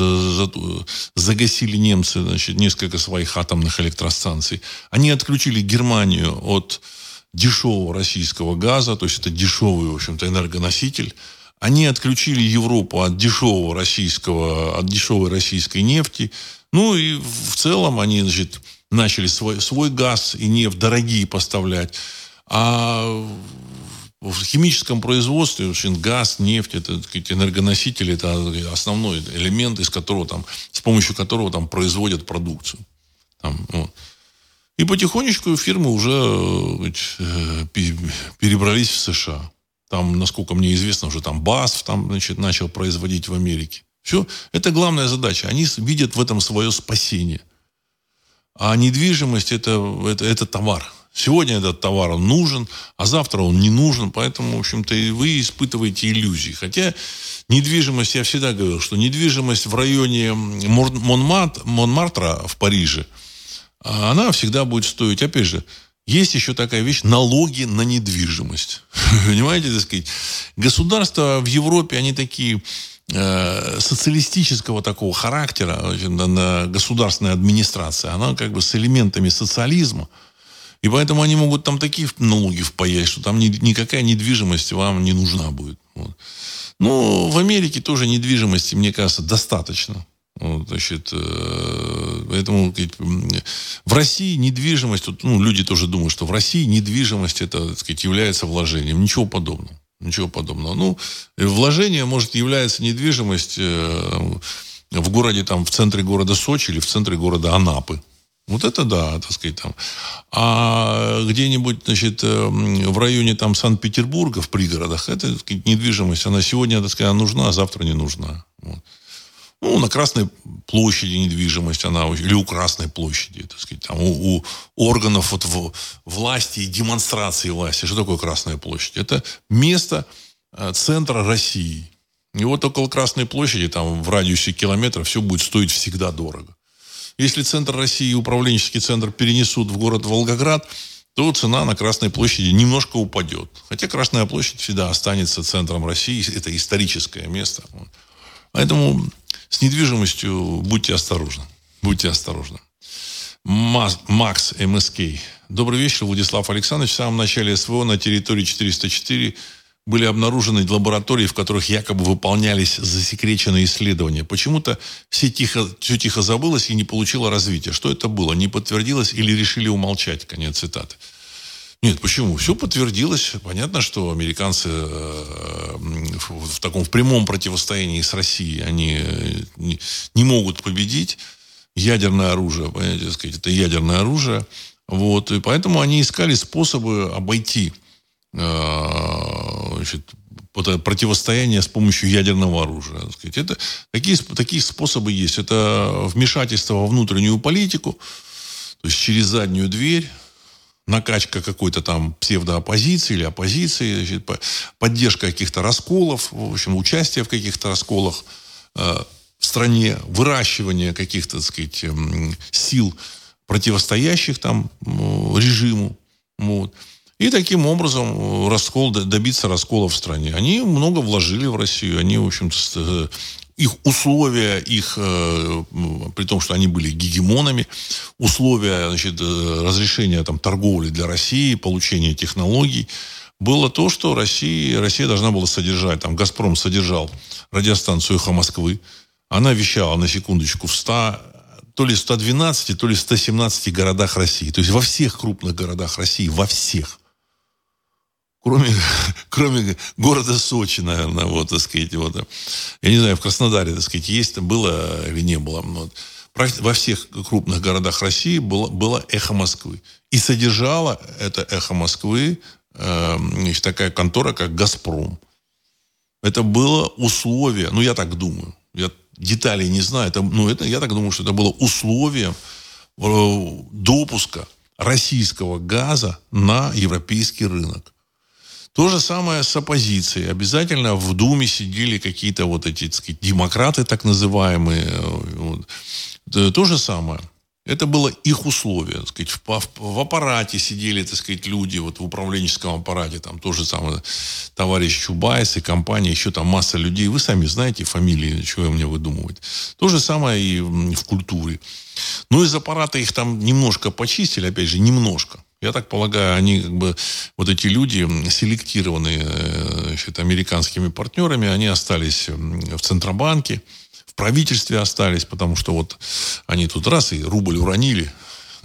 загасили немцы значит, несколько своих атомных электростанций. Они отключили Германию от дешевого российского газа, то есть это дешевый, в общем-то, энергоноситель. Они отключили Европу от дешевого российского, от дешевой российской нефти. Ну и в целом они, значит, начали свой, свой газ и нефть дорогие поставлять. А в химическом производстве очень газ, нефть, это сказать, энергоносители, это основной элемент, из которого там, с помощью которого там производят продукцию. Там, вот. И потихонечку фирмы уже э, перебрались в США. Там, насколько мне известно, уже там БАСФ там, значит, начал производить в Америке. Все, это главная задача. Они видят в этом свое спасение. А недвижимость это, это, это товар. Сегодня этот товар он нужен, а завтра он не нужен. Поэтому, в общем-то, и вы испытываете иллюзии. Хотя недвижимость, я всегда говорил, что недвижимость в районе Монмартра в Париже, а она всегда будет стоить, опять же, есть еще такая вещь – налоги на недвижимость. Понимаете, так сказать? Государства в Европе, они такие э, социалистического такого характера, государственная администрация, она как бы с элементами социализма – и поэтому они могут там такие налоги впаять, что там ни, никакая недвижимость вам не нужна будет. Вот. Ну, в Америке тоже недвижимости, мне кажется, достаточно. Вот, значит, э, поэтому в России недвижимость, ну, люди тоже думают, что в России недвижимость это, так сказать, является вложением. Ничего подобного. Ничего подобного. Ну, вложение может являться недвижимость э, в городе, там, в центре города Сочи или в центре города Анапы. Вот это да, так сказать, там. А где-нибудь, значит, эм, в районе там Санкт-Петербурга, в пригородах, это, так сказать, недвижимость, она сегодня, так сказать, нужна, а завтра не нужна. Вот. Ну, на Красной площади недвижимость, она, или у Красной площади, так сказать, там, у, у органов вот, в, власти и демонстрации власти. Что такое Красная площадь? Это место э, центра России. И вот около Красной площади, там, в радиусе километра, все будет стоить всегда дорого. Если центр России и управленческий центр перенесут в город Волгоград, то цена на Красной площади немножко упадет. Хотя Красная площадь всегда останется центром России. Это историческое место. Поэтому с недвижимостью будьте осторожны. Будьте осторожны. Макс МСК. Добрый вечер, Владислав Александрович. В самом начале СВО на территории 404 были обнаружены лаборатории, в которых якобы выполнялись засекреченные исследования. Почему-то все тихо, все тихо забылось и не получило развития. Что это было? Не подтвердилось или решили умолчать? Конец цитаты. Нет, почему? Все подтвердилось. Понятно, что американцы э, в таком в прямом противостоянии с Россией, они э, не, могут победить. Ядерное оружие, понимаете, сказать, это ядерное оружие. Вот, и поэтому они искали способы обойти э, значит, противостояние с помощью ядерного оружия. Сказать. Это, такие, такие способы есть. Это вмешательство во внутреннюю политику, то есть через заднюю дверь, накачка какой-то там псевдооппозиции или оппозиции, значит, поддержка каких-то расколов, в общем, участие в каких-то расколах э, в стране, выращивание каких-то, так сказать, эм, сил, противостоящих там режиму. Вот. И таким образом э, раскол, добиться раскола в стране. Они много вложили в Россию. Они, в общем-то, э, их условия, их, э, при том, что они были гегемонами, условия значит, разрешения там, торговли для России, получения технологий, было то, что Россия, Россия должна была содержать, там «Газпром» содержал радиостанцию «Эхо Москвы», она вещала, на секундочку, в 100 то ли 112, то ли 117 городах России. То есть во всех крупных городах России, во всех кроме, кроме города Сочи, наверное, вот, так сказать, вот, я не знаю, в Краснодаре, так сказать, есть, было или не было. Вот. Во всех крупных городах России было, было эхо Москвы. И содержала это эхо Москвы э, такая контора, как «Газпром». Это было условие, ну, я так думаю, я деталей не знаю, это, ну, это, я так думаю, что это было условием э, допуска российского газа на европейский рынок. То же самое с оппозицией. Обязательно в Думе сидели какие-то вот эти, так сказать, демократы так называемые. Вот. То же самое. Это было их условие. Так сказать, в, в аппарате сидели, так сказать, люди, вот в управленческом аппарате, там тоже самое, товарищ Чубайс и компания, еще там масса людей. Вы сами знаете фамилии, чего мне выдумывать. То же самое и в культуре. Ну, из аппарата их там немножко почистили, опять же, немножко. Я так полагаю, они как бы, вот эти люди, селектированные э, значит, американскими партнерами, они остались в Центробанке, в правительстве остались, потому что вот они тут раз и рубль уронили,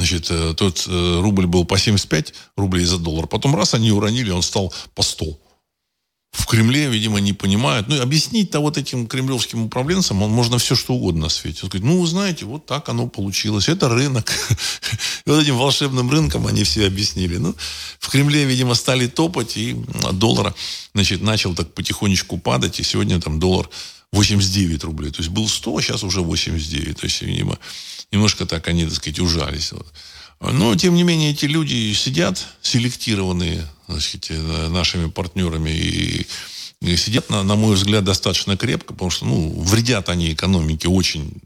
Значит, э, тот э, рубль был по 75 рублей за доллар. Потом раз они уронили, он стал по 100 в Кремле, видимо, не понимают. Ну, объяснить-то вот этим кремлевским управленцам он можно все, что угодно на свете. Он говорит, ну, вы знаете, вот так оно получилось. Это рынок. И вот этим волшебным рынком они все объяснили. Ну, в Кремле, видимо, стали топать, и доллар, значит, начал так потихонечку падать, и сегодня там доллар 89 рублей. То есть был 100, а сейчас уже 89. То есть, видимо, немножко так они, так сказать, ужались. Но, тем не менее, эти люди сидят, селектированные значит, э, нашими партнерами, и, и сидят, на, на мой взгляд, достаточно крепко, потому что ну, вредят они экономике очень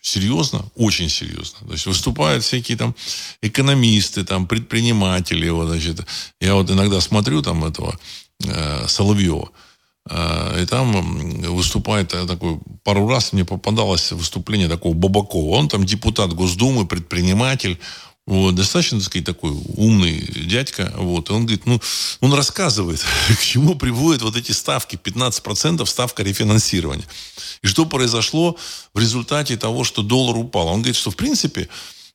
серьезно, очень серьезно. То есть выступают всякие там экономисты, там предприниматели. Вот, значит, я вот иногда смотрю там этого э, Соловьева, э, и там выступает э, такой, пару раз мне попадалось выступление такого Бабакова. Он там депутат Госдумы, предприниматель, вот, достаточно, так сказать, такой умный дядька. Вот, и он говорит, ну, он рассказывает, к чему приводят вот эти ставки, 15% ставка рефинансирования. И что произошло в результате того, что доллар упал. Он говорит, что, в принципе,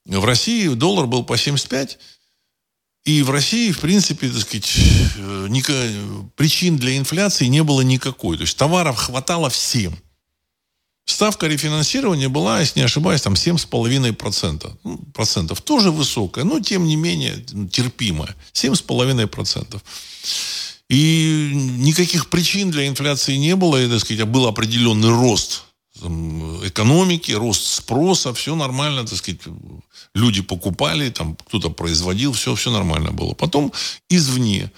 в России доллар был по 75, и в России, в принципе, так сказать, э, причин для инфляции не было никакой. То есть товаров хватало всем. Ставка рефинансирования была, если не ошибаюсь, там 7,5%. Ну, процентов. Тоже высокая, но тем не менее терпимая. 7,5%. И никаких причин для инфляции не было. И, так сказать, был определенный рост экономики, рост спроса, все нормально, так сказать, люди покупали, там кто-то производил, все, все нормально было. Потом извне,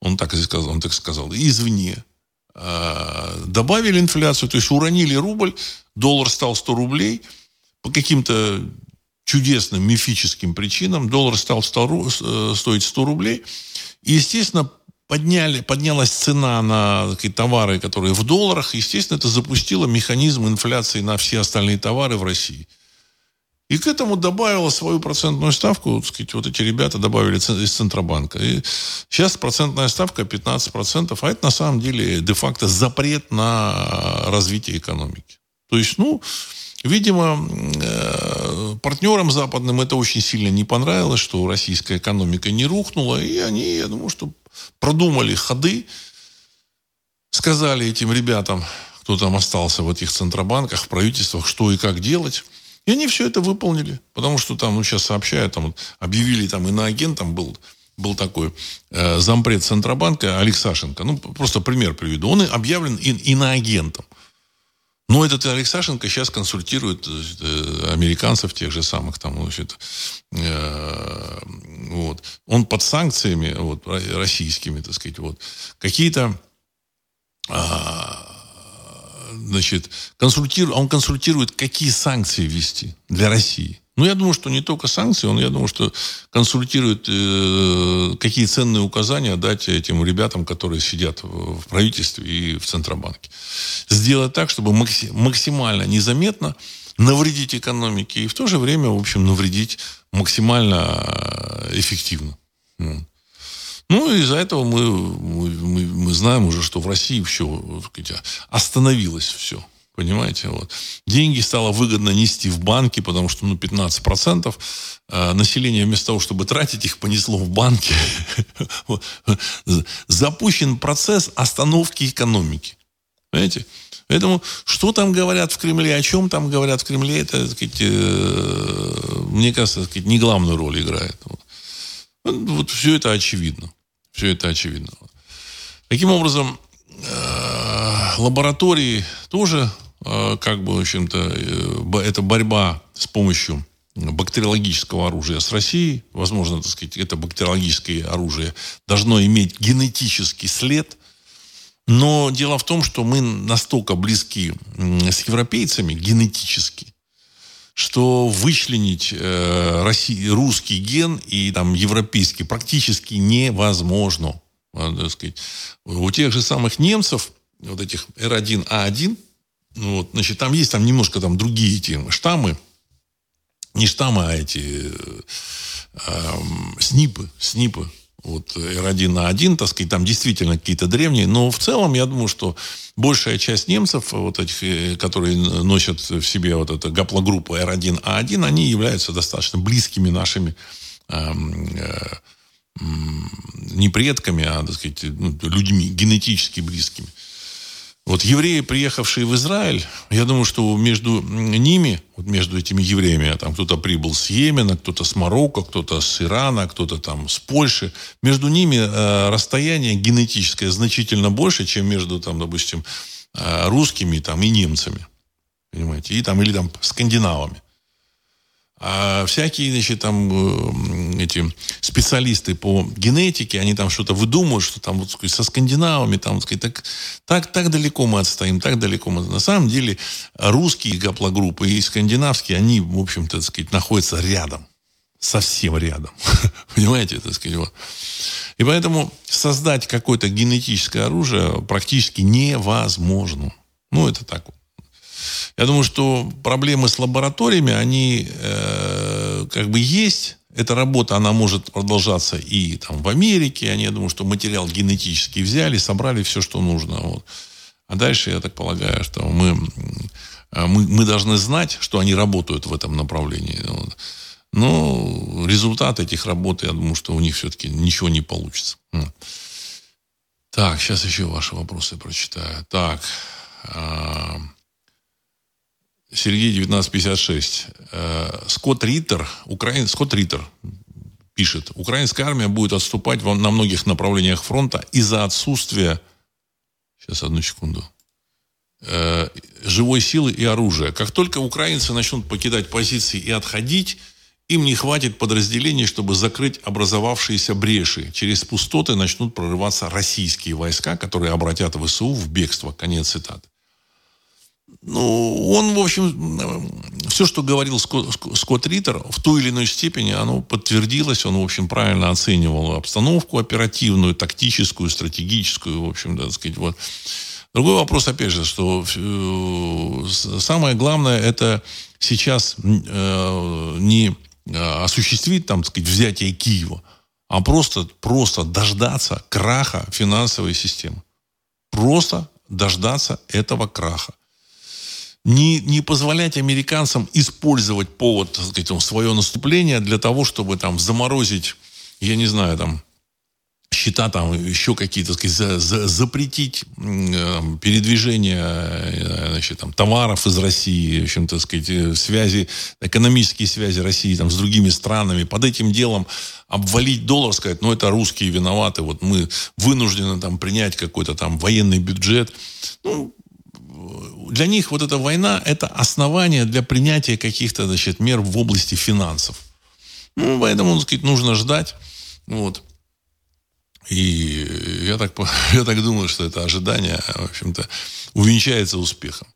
он так и сказал, он так сказал, извне добавили инфляцию, то есть уронили рубль, доллар стал 100 рублей, по каким-то чудесным мифическим причинам доллар стал 100, э, стоить 100 рублей. И, естественно, подняли, поднялась цена на товары, которые в долларах. Естественно, это запустило механизм инфляции на все остальные товары в России. И к этому добавила свою процентную ставку, так сказать, вот эти ребята добавили из Центробанка. И сейчас процентная ставка 15%, а это на самом деле де-факто запрет на развитие экономики. То есть, ну, видимо, э, партнерам западным это очень сильно не понравилось, что российская экономика не рухнула, и они, я думаю, что продумали ходы, сказали этим ребятам, кто там остался в этих центробанках, в правительствах, что и как делать. И они все это выполнили. Потому что там, ну, сейчас сообщают, там, объявили там иноагентом был, был такой э, зампред Центробанка Олег Сашенко. Ну, просто пример приведу. Он объявлен ин, иноагентом. Но этот Олег Сашенко сейчас консультирует э, американцев тех же самых там, значит, э, вот. Он под санкциями вот, российскими, так сказать, вот. Какие-то э, значит, консультирует, он консультирует, какие санкции ввести для России. Ну, я думаю, что не только санкции, он, я думаю, что консультирует, э, какие ценные указания дать этим ребятам, которые сидят в правительстве и в Центробанке. Сделать так, чтобы максимально незаметно навредить экономике и в то же время, в общем, навредить максимально э, эффективно. Ну, из-за этого мы, мы, мы знаем уже, что в России все сказать, остановилось все. Понимаете? Вот. Деньги стало выгодно нести в банки, потому что ну, 15% э, населения вместо того, чтобы тратить их, понесло в банки. Запущен процесс остановки экономики. Понимаете? Поэтому что там говорят в Кремле, о чем там говорят в Кремле, это, так сказать, э, мне кажется, так сказать, не главную роль играет. Вот. вот все это очевидно. Все это очевидно. Таким образом, э, лаборатории тоже, э, как бы, в общем-то, э, это борьба с помощью бактериологического оружия с Россией. Возможно, так сказать, это бактериологическое оружие должно иметь генетический след. Но дело в том, что мы настолько близки с европейцами генетически, что вычленить э, России, русский ген и там европейский практически невозможно. Так сказать. У тех же самых немцев, вот этих R1A1, ну, вот, значит, там есть там немножко там другие эти штаммы, не штаммы, а эти э, э, снипы, снипы, вот R1 на 1, так сказать, там действительно какие-то древние, но в целом я думаю, что большая часть немцев, вот этих, э, которые носят в себе вот эту гаплогруппу R1A1, они являются достаточно близкими нашими э, э, не предками, а, так сказать, ну, людьми генетически близкими. Вот евреи, приехавшие в Израиль, я думаю, что между ними, вот между этими евреями, а там кто-то прибыл с Йемена, кто-то с Марокко, кто-то с Ирана, кто-то там с Польши, между ними э, расстояние генетическое значительно больше, чем между, там, допустим, э, русскими там, и немцами. Понимаете? И там, или там скандинавами. А всякие, значит, там э, эти специалисты по генетике, они там что-то выдумывают, что там вот сказать, со скандинавами, там, сказать, так, так, так далеко мы отстоим, так далеко мы. На самом деле русские гаплогруппы и скандинавские, они, в общем-то, так сказать, находятся рядом. Совсем рядом. Понимаете, так сказать, вот. И поэтому создать какое-то генетическое оружие практически невозможно. Ну, это так вот. Я думаю, что проблемы с лабораториями, они э, как бы есть. Эта работа, она может продолжаться и там в Америке. Они, я думаю, что материал генетический взяли, собрали все, что нужно. Вот. А дальше, я так полагаю, что мы, э, мы, мы должны знать, что они работают в этом направлении. Вот. Но результат этих работ, я думаю, что у них все-таки ничего не получится. Так, сейчас еще ваши вопросы прочитаю. Так. Сергей 1956. Э, Скотт Риттер, Украин, Скотт Риттер пишет, украинская армия будет отступать на многих направлениях фронта из-за отсутствия, сейчас одну секунду, э, живой силы и оружия. Как только украинцы начнут покидать позиции и отходить, им не хватит подразделений, чтобы закрыть образовавшиеся бреши. Через пустоты начнут прорываться российские войска, которые обратят ВСУ в бегство. Конец цитаты. Ну, он, в общем, все, что говорил Скотт Риттер, в той или иной степени оно подтвердилось. Он, в общем, правильно оценивал обстановку оперативную, тактическую, стратегическую, в общем, да, так сказать, вот. Другой вопрос, опять же, что э, самое главное, это сейчас э, не осуществить, там, так сказать, взятие Киева, а просто, просто дождаться краха финансовой системы. Просто дождаться этого краха не, не позволять американцам использовать повод, так сказать, свое наступление для того, чтобы там заморозить, я не знаю, там, счета там еще какие-то, сказать, за, за, запретить э, передвижение э, значит, там, товаров из России, в общем, так сказать, э, связи, экономические связи России там, с другими странами. Под этим делом обвалить доллар, сказать, ну, это русские виноваты, вот мы вынуждены там принять какой-то там военный бюджет. Ну, для них вот эта война – это основание для принятия каких-то значит, мер в области финансов. Ну, поэтому, так сказать, нужно ждать. Вот. И я так, я так думаю, что это ожидание, в общем-то, увенчается успехом.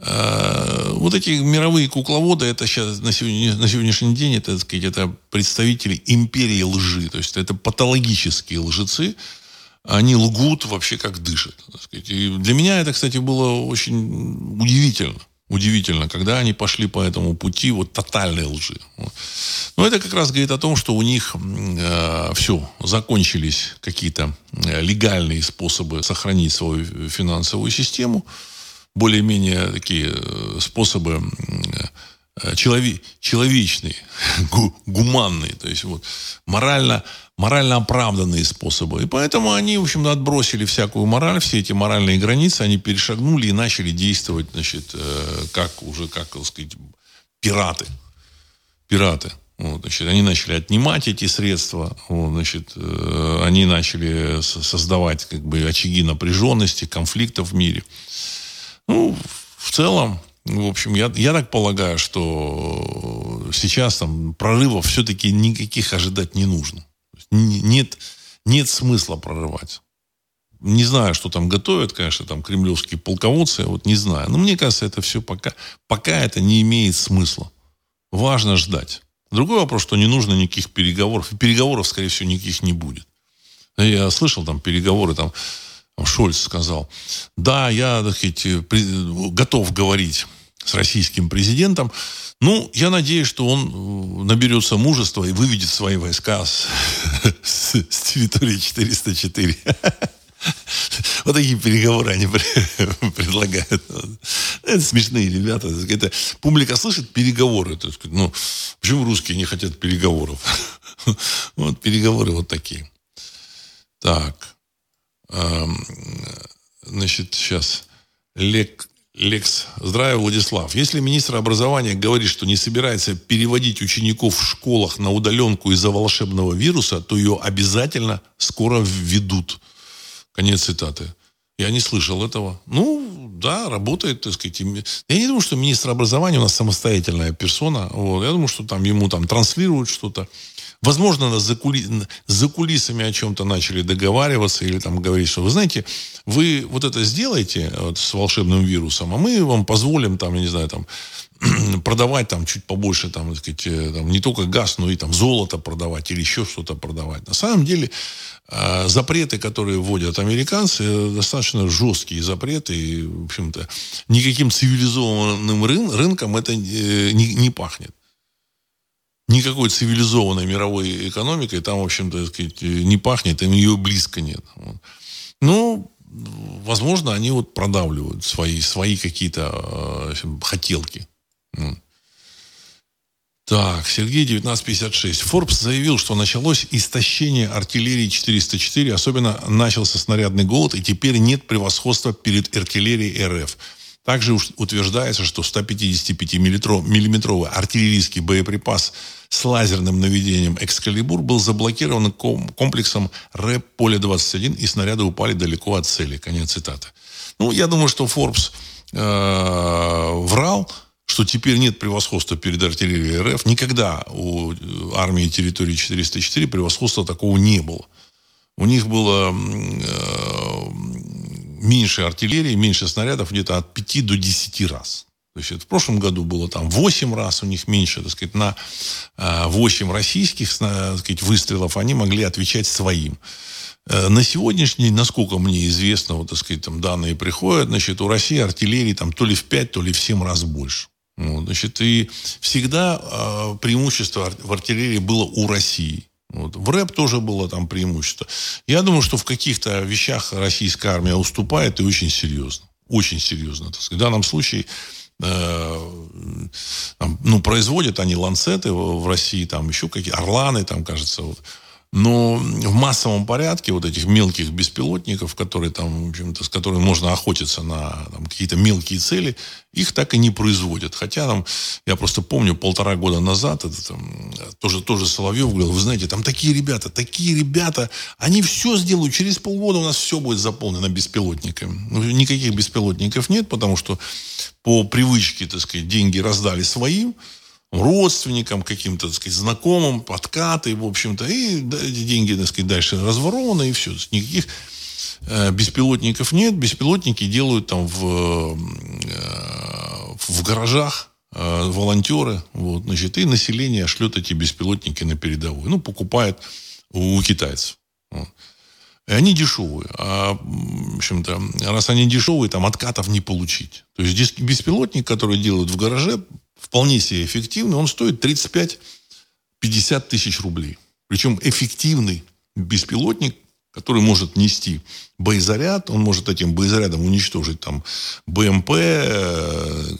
А, вот эти мировые кукловоды, это сейчас на, сегодня, на сегодняшний день, это, так сказать, это представители империи лжи. То есть это патологические лжецы, они лгут вообще как дышат. И для меня это, кстати, было очень удивительно. Удивительно, когда они пошли по этому пути вот тотальной лжи. Но это как раз говорит о том, что у них э, все, закончились какие-то э, легальные способы сохранить свою финансовую систему, более-менее такие э, способы э, челове, человечные, гуманные, то есть вот морально морально оправданные способы. И поэтому они, в общем, отбросили всякую мораль, все эти моральные границы, они перешагнули и начали действовать, значит, э, как уже, как сказать, пираты. Пираты. Вот, значит, они начали отнимать эти средства, вот, значит, э, они начали создавать как бы очаги напряженности, конфликтов в мире. Ну, в целом, в общем, я, я так полагаю, что сейчас там прорывов все-таки никаких ожидать не нужно нет, нет смысла прорывать. Не знаю, что там готовят, конечно, там кремлевские полководцы, вот не знаю. Но мне кажется, это все пока, пока это не имеет смысла. Важно ждать. Другой вопрос, что не нужно никаких переговоров. И переговоров, скорее всего, никаких не будет. Я слышал там переговоры, там Шольц сказал, да, я, так сказать, готов говорить с российским президентом, ну, я надеюсь, что он э, наберется мужества и выведет свои войска с, с, с территории 404. Вот такие переговоры они предлагают. Это смешные ребята. Это, публика слышит переговоры. Есть, ну, почему русские не хотят переговоров? Вот переговоры вот такие. Так. Значит, сейчас. Лек, Лекс. Здравия, Владислав. Если министр образования говорит, что не собирается переводить учеников в школах на удаленку из-за волшебного вируса, то ее обязательно скоро введут. Конец цитаты. Я не слышал этого. Ну, да, работает, так сказать. Я не думаю, что министр образования у нас самостоятельная персона. Вот. Я думаю, что там ему там транслируют что-то. Возможно, за, кули... за кулисами о чем-то начали договариваться или там говорить, что вы знаете, вы вот это сделаете вот, с волшебным вирусом, а мы вам позволим там, я не знаю, там продавать там чуть побольше, там, так сказать, э, там, не только газ, но и там золото продавать или еще что-то продавать. На самом деле э, запреты, которые вводят американцы, э, достаточно жесткие запреты. И, в общем-то, никаким цивилизованным рын, рынком это не, не пахнет никакой цивилизованной мировой экономикой там, в общем-то, не пахнет, и ее близко нет. Ну, возможно, они вот продавливают свои, свои какие-то э, хотелки. Так, Сергей 1956. Форбс заявил, что началось истощение артиллерии 404, особенно начался снарядный голод, и теперь нет превосходства перед артиллерией РФ. Также утверждается, что 155-миллиметровый артиллерийский боеприпас с лазерным наведением «Экскалибур» был заблокирован комплексом РЭП «Поле-21», и снаряды упали далеко от цели. Конец цитаты. Ну, я думаю, что Форбс э, врал, что теперь нет превосходства перед артиллерией РФ. Никогда у армии территории 404 превосходства такого не было. У них было э, меньше артиллерии, меньше снарядов где-то от 5 до 10 раз. То есть в прошлом году было там 8 раз у них меньше, так сказать, на 8 российских так сказать, выстрелов они могли отвечать своим. На сегодняшний день, насколько мне известно, вот, так сказать, там данные приходят, значит, у России артиллерии там то ли в 5, то ли в 7 раз больше. Вот, значит, и всегда э, преимущество в артиллерии было у России. Вот. В рэп тоже было там преимущество. Я думаю, что в каких-то вещах российская армия уступает и очень серьезно. Очень серьезно. Так сказать. В данном случае э, ну, производят они ланцеты в, России, там еще какие орланы, там, кажется, вот. Но в массовом порядке вот этих мелких беспилотников, которые там, в общем-то, с которыми можно охотиться на там, какие-то мелкие цели, их так и не производят. Хотя там, я просто помню, полтора года назад, это там, тоже, тоже Соловьев говорил, вы знаете, там такие ребята, такие ребята, они все сделают, через полгода у нас все будет заполнено беспилотниками. Ну, никаких беспилотников нет, потому что по привычке, так сказать, деньги раздали своим, родственникам, каким-то, так сказать, знакомым, подкаты, в общем-то, и деньги, так сказать, дальше разворованы, и все. Никаких э, беспилотников нет. Беспилотники делают там в, э, в гаражах э, волонтеры, вот, значит, и население шлет эти беспилотники на передовую. Ну, покупает у китайцев. Вот. Они дешевые. А, в общем-то, раз они дешевые, там откатов не получить. То есть беспилотник, который делают в гараже, вполне себе эффективный, он стоит 35-50 тысяч рублей. Причем эффективный беспилотник, который может нести боезаряд, он может этим боезарядом уничтожить там БМП, э,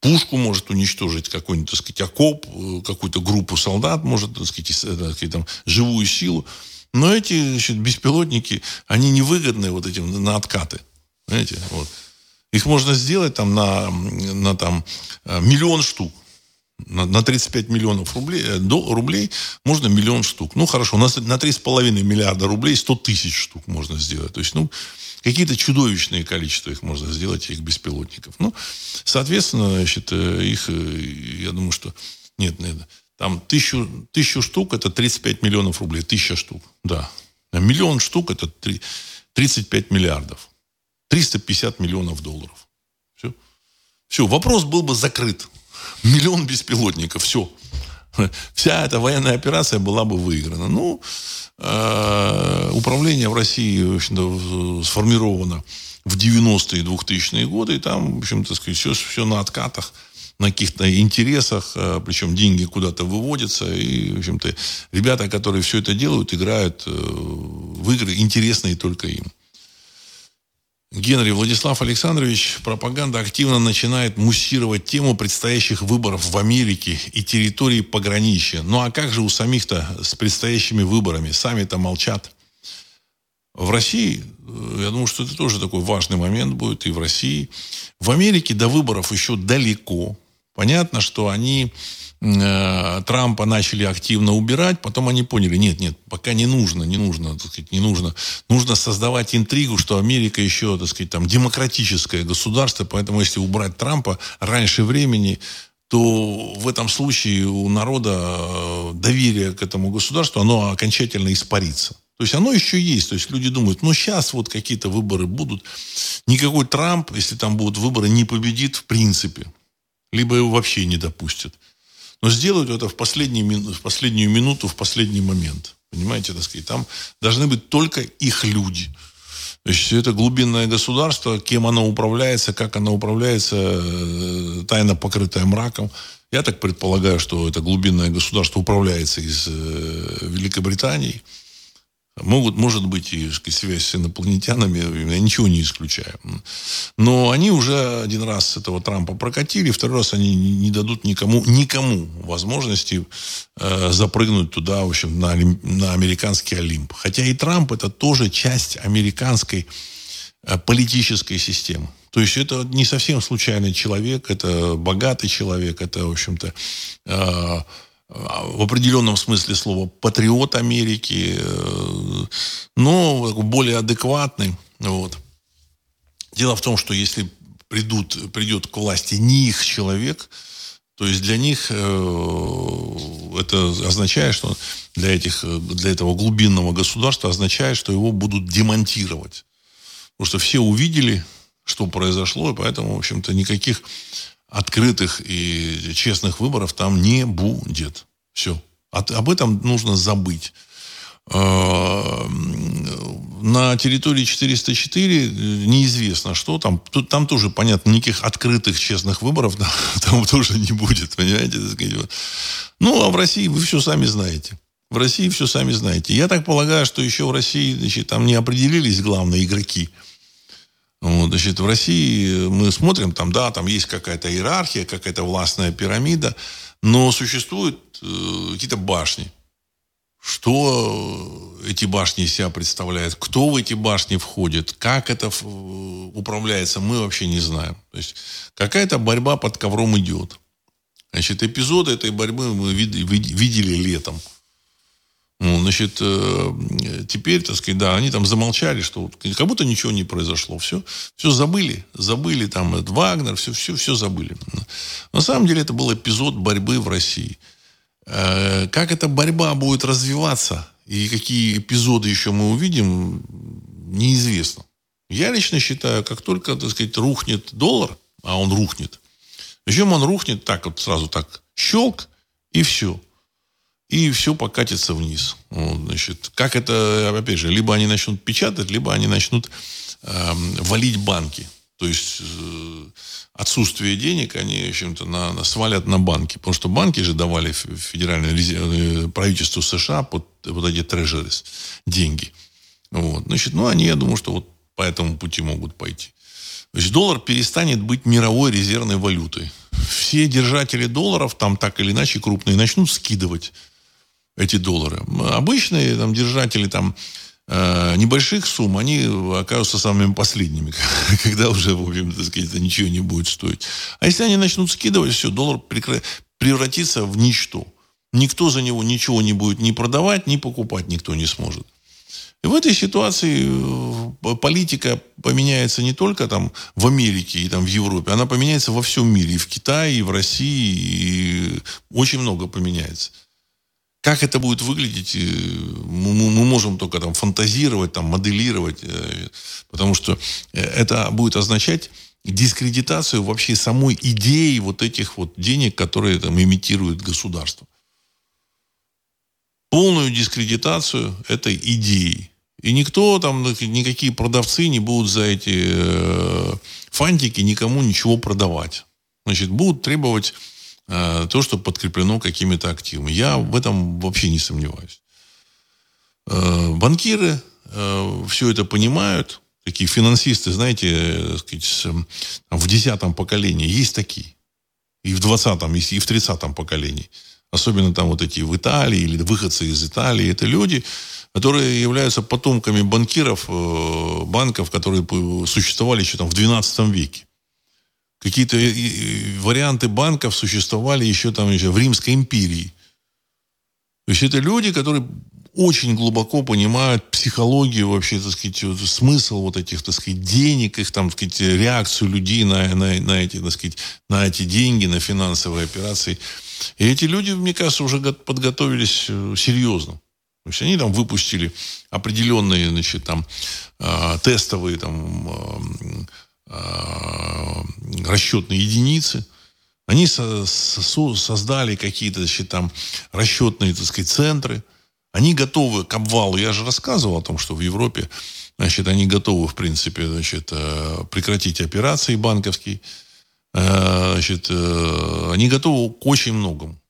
пушку может уничтожить, какой-нибудь, так сказать, окоп, э, какую-то группу солдат может, так сказать, э, так сказать там, живую силу. Но эти значит, беспилотники, они невыгодны вот этим на откаты. Знаете, вот. Их можно сделать там на, на там, э, миллион штук. На, на 35 миллионов рублей, э, до, рублей можно миллион штук. Ну, хорошо, у нас на 3,5 миллиарда рублей 100 тысяч штук можно сделать. То есть, ну, какие-то чудовищные количества их можно сделать, этих беспилотников. Ну, соответственно, значит, э, их, я думаю, что... Нет, нет, там тысячу, тысячу штук это 35 миллионов рублей. Тысяча штук, да. Миллион штук это 3, 35 миллиардов. 350 миллионов долларов. Все. Все, вопрос был бы закрыт. Миллион беспилотников, все. Вся эта военная операция была бы выиграна. Ну, э, управление в России, в общем-то, сформировано в 90-е и 2000-е годы, и там, в общем-то, все, все на откатах, на каких-то интересах, э, причем деньги куда-то выводятся, и, в общем-то, ребята, которые все это делают, играют э, в игры, интересные только им. Генри Владислав Александрович, пропаганда активно начинает муссировать тему предстоящих выборов в Америке и территории пограничья. Ну а как же у самих-то с предстоящими выборами? Сами-то молчат. В России, э, я думаю, что это тоже такой важный момент будет и в России. В Америке до выборов еще далеко. Понятно, что они Э, Трампа начали активно убирать, потом они поняли, нет, нет, пока не нужно, не нужно, так сказать, не нужно. Нужно создавать интригу, что Америка еще, так сказать, там, демократическое государство, поэтому если убрать Трампа раньше времени, то в этом случае у народа э, доверие к этому государству, оно окончательно испарится. То есть оно еще есть. То есть люди думают, ну сейчас вот какие-то выборы будут. Никакой Трамп, если там будут выборы, не победит в принципе. Либо его вообще не допустят. Но сделают это в, последний, в последнюю минуту, в последний момент. Понимаете, так сказать, там должны быть только их люди. То есть это глубинное государство, кем оно управляется, как оно управляется, э, тайно покрытое мраком. Я так предполагаю, что это глубинное государство управляется из э, Великобритании. Могут, может быть и связь с инопланетянами, я ничего не исключаю. Но они уже один раз этого Трампа прокатили, второй раз они не дадут никому, никому возможности э, запрыгнуть туда, в общем, на, на американский Олимп. Хотя и Трамп это тоже часть американской э, политической системы. То есть это не совсем случайный человек, это богатый человек, это, в общем-то, э, в определенном смысле слова патриот Америки, э, но более адекватный. Вот. Дело в том, что если придут, придет к власти не их человек, то есть для них э, это означает, что для, этих, для этого глубинного государства означает, что его будут демонтировать. Потому что все увидели, что произошло, и поэтому, в общем-то, никаких открытых и честных выборов там не будет. Все. От, об этом нужно забыть. А, на территории 404 неизвестно, что там. Тут, там тоже, понятно, никаких открытых честных выборов там, там тоже не будет, понимаете? Ну, а в России вы все сами знаете. В России все сами знаете. Я так полагаю, что еще в России значит, там не определились главные игроки. Вот, значит, в России мы смотрим, там, да, там есть какая-то иерархия, какая-то властная пирамида, но существуют э, какие-то башни. Что эти башни из себя представляют, кто в эти башни входит, как это управляется, мы вообще не знаем. То есть какая-то борьба под ковром идет. Значит, эпизоды этой борьбы мы видели летом. Ну, значит, э, теперь, так сказать, да, они там замолчали, что как будто ничего не произошло. Все, все забыли. Забыли там этот Вагнер, все, все, все забыли. На самом деле это был эпизод борьбы в России. Э, как эта борьба будет развиваться и какие эпизоды еще мы увидим, неизвестно. Я лично считаю, как только, так сказать, рухнет доллар, а он рухнет, причем он рухнет так вот сразу так щелк и все – и все покатится вниз. Вот, значит, как это, опять же, либо они начнут печатать, либо они начнут э, валить банки. То есть э, отсутствие денег они, в общем-то, на, на, свалят на банки. Потому что банки же давали федеральное э, правительству США под вот эти трежерис деньги. Вот. Значит, ну, они, я думаю, что вот по этому пути могут пойти. То есть доллар перестанет быть мировой резервной валютой. Все держатели долларов, там так или иначе крупные, начнут скидывать эти доллары. Обычные там, держатели там, э, небольших сумм, они окажутся самыми последними, когда уже, в общем, так сказать, ничего не будет стоить. А если они начнут скидывать, все, доллар превратится в ничто. Никто за него ничего не будет ни продавать, ни покупать никто не сможет. И в этой ситуации э, политика поменяется не только там в Америке и там в Европе, она поменяется во всем мире, и в Китае, и в России, и очень много поменяется. Как это будет выглядеть, э, мы, можем только там фантазировать, там, моделировать, э, потому что э, это будет означать дискредитацию вообще самой идеи вот этих вот денег, которые там имитирует государство. Полную дискредитацию этой идеи. И никто там, никакие продавцы не будут за эти фантики никому ничего продавать. Значит, будут требовать то, что подкреплено какими-то активами. Я в этом вообще не сомневаюсь. Э, банкиры э, все это понимают. Такие финансисты, знаете, сказать, в десятом поколении есть такие. И в двадцатом, и в тридцатом поколении. Особенно там вот эти в Италии или выходцы из Италии. Это люди, которые являются потомками банкиров, банков, которые существовали еще там в 12 веке. Какие-то варианты банков существовали еще там еще в Римской империи. То есть это люди, которые очень глубоко понимают психологию вообще, так сказать, вот, смысл вот этих, так сказать, денег, их там, так сказать, реакцию людей на, на, на эти, так сказать, на эти деньги, на финансовые операции. И эти люди, мне кажется, уже подготовились э, серьезно. То есть они там выпустили определенные, значит, там, э, тестовые там, Э, расчетные единицы. Они со, со, создали какие-то значит, там расчетные, так сказать, центры. Они готовы к обвалу. Я же рассказывал о том, что в Европе значит, они готовы, в принципе, значит, э, прекратить операции банковские. Э, значит, они готовы к очень многому.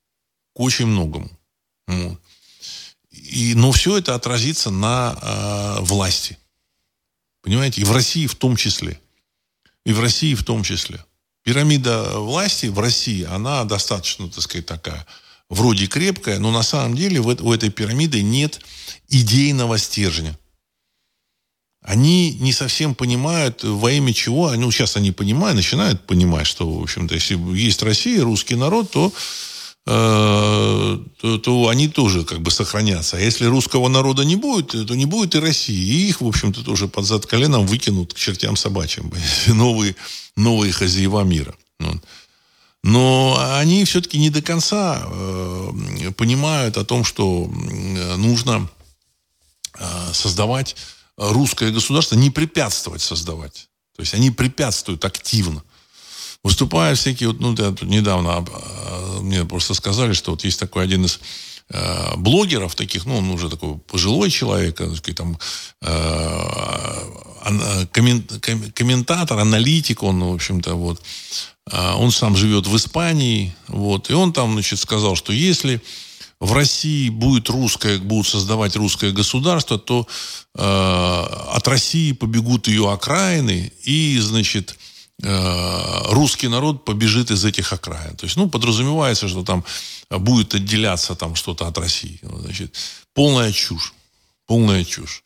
К очень многому. И, но все это отразится на э, власти. Понимаете? И в России в том числе. И в России в том числе. Пирамида власти в России, она достаточно, так сказать, такая, вроде крепкая, но на самом деле у этой пирамиды нет идейного стержня. Они не совсем понимают, во имя чего, ну, сейчас они понимают, начинают понимать, что, в общем-то, если есть Россия, русский народ, то то, то они тоже как бы сохранятся. А если русского народа не будет, то не будет и России. И их, в общем-то, тоже под зад коленом выкинут к чертям собачьим. Новые, новые хозяева мира. Но они все-таки не до конца э, понимают о том, что нужно э, создавать русское государство не препятствовать создавать. То есть они препятствуют активно. Выступая всякие, вот, ну, тут недавно а, мне просто сказали, что вот есть такой один из э, блогеров таких, ну, он уже такой пожилой человек, сказать, там, э, комментатор, аналитик, он, в общем-то, вот, а, он сам живет в Испании, вот, и он там, значит, сказал, что если в России будет русское, будут создавать русское государство, то э, от России побегут ее окраины, и, значит, э, русский народ побежит из этих окраин. То есть, ну, подразумевается, что там будет отделяться там что-то от России. Значит, полная чушь. Полная чушь.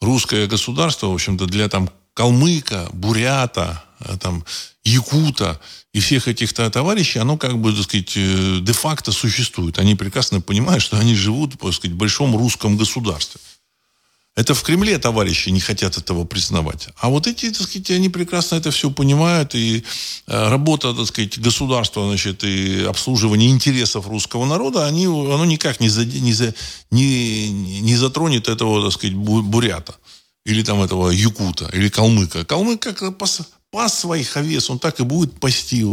Русское государство, в общем-то, для там калмыка, бурята, э, там, якута и всех этих товарищей, оно как бы, так сказать, э, де-факто существует. Они прекрасно понимают, что они живут, так сказать, в большом русском государстве. Это в Кремле товарищи не хотят этого признавать. А вот эти, так сказать, они прекрасно это все понимают. И э, работа, так сказать, государства, значит, и обслуживание интересов русского народа, они, оно никак не, за, не, за, не, не затронет этого, так сказать, бурята. Или там этого якута, или калмыка. Калмык как пас, пас своих овец, он так и будет пасти.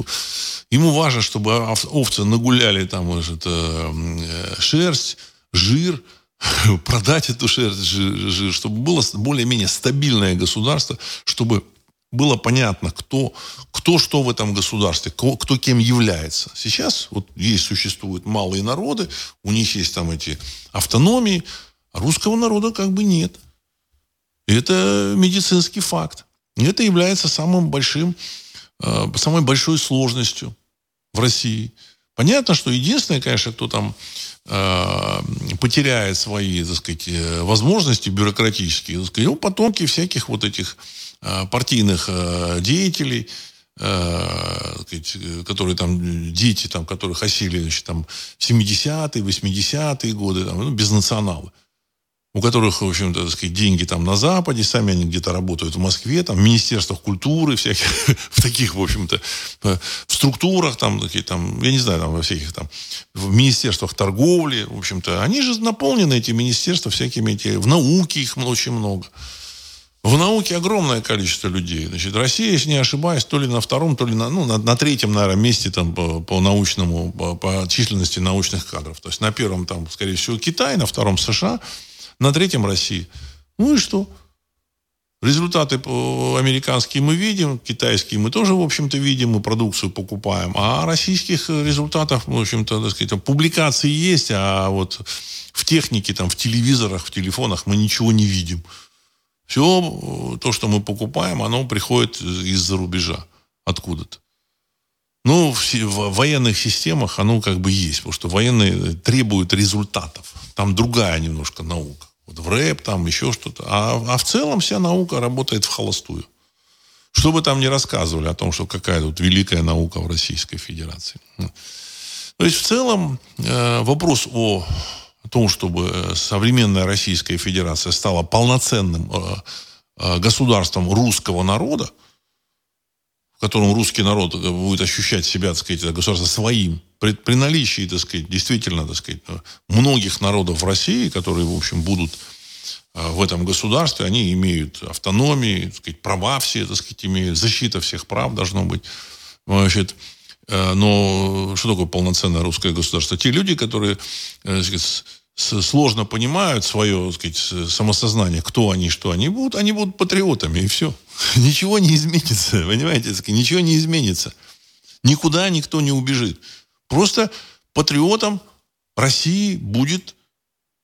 Ему важно, чтобы овцы нагуляли там может, э, шерсть, жир, продать эту шерсть, чтобы было более-менее стабильное государство, чтобы было понятно, кто, кто что в этом государстве, кто, кто кем является. Сейчас вот есть, существуют малые народы, у них есть там эти автономии, а русского народа как бы нет. Это медицинский факт. И это является самым большим, э, самой большой сложностью в России. Понятно, что единственное, конечно, кто там потеряет свои, так сказать, э, возможности бюрократические, так сказать, его потомки всяких вот этих э, партийных э, деятелей, э, которые там, дети, там, которых осели, значит, там, 70-е, 80-е годы, там, ну, безнационалы у которых, в общем-то, сказать, деньги там на Западе, сами они где-то работают в Москве, там, в министерствах культуры, всяких, в таких, в общем-то, в структурах, там, такие, там, я не знаю, там, во всяких там, в министерствах торговли, в общем-то, они же наполнены, эти министерства, всякими эти, в науке их очень много. В науке огромное количество людей. Значит, Россия, если не ошибаюсь, то ли на втором, то ли на, ну, на, на третьем, наверное, месте там, по, по научному, по, по численности научных кадров. То есть на первом там, скорее всего, Китай, на втором США, на третьем России. Ну и что? Результаты американские мы видим, китайские мы тоже, в общем-то, видим, мы продукцию покупаем. А российских результатов, в общем-то, так сказать, публикации есть, а вот в технике, там, в телевизорах, в телефонах мы ничего не видим. Все то, что мы покупаем, оно приходит из-за рубежа, откуда-то. Ну, в военных системах оно как бы есть, потому что военные требуют результатов. Там другая немножко наука. Вот в рэп, там еще что-то. А, а в целом вся наука работает в холостую. Что бы там ни рассказывали о том, что какая-то вот великая наука в Российской Федерации. То есть в целом э, вопрос о том, чтобы э, современная Российская Федерация стала полноценным э, э, государством русского народа, котором русский народ э, будет ощущать себя, так сказать, государство своим, при, при наличии, так сказать, действительно, так сказать, многих народов России, которые, в общем, будут э, в этом государстве, они имеют автономию, так сказать, права все, так сказать, имеют, защита всех прав должно быть. Значит, э, но что такое полноценное русское государство? Те люди, которые сказать, сложно понимают свое так сказать, самосознание, кто они, что они будут, они будут патриотами, и все. Ничего не изменится, понимаете? Ничего не изменится. Никуда никто не убежит. Просто патриотом России будет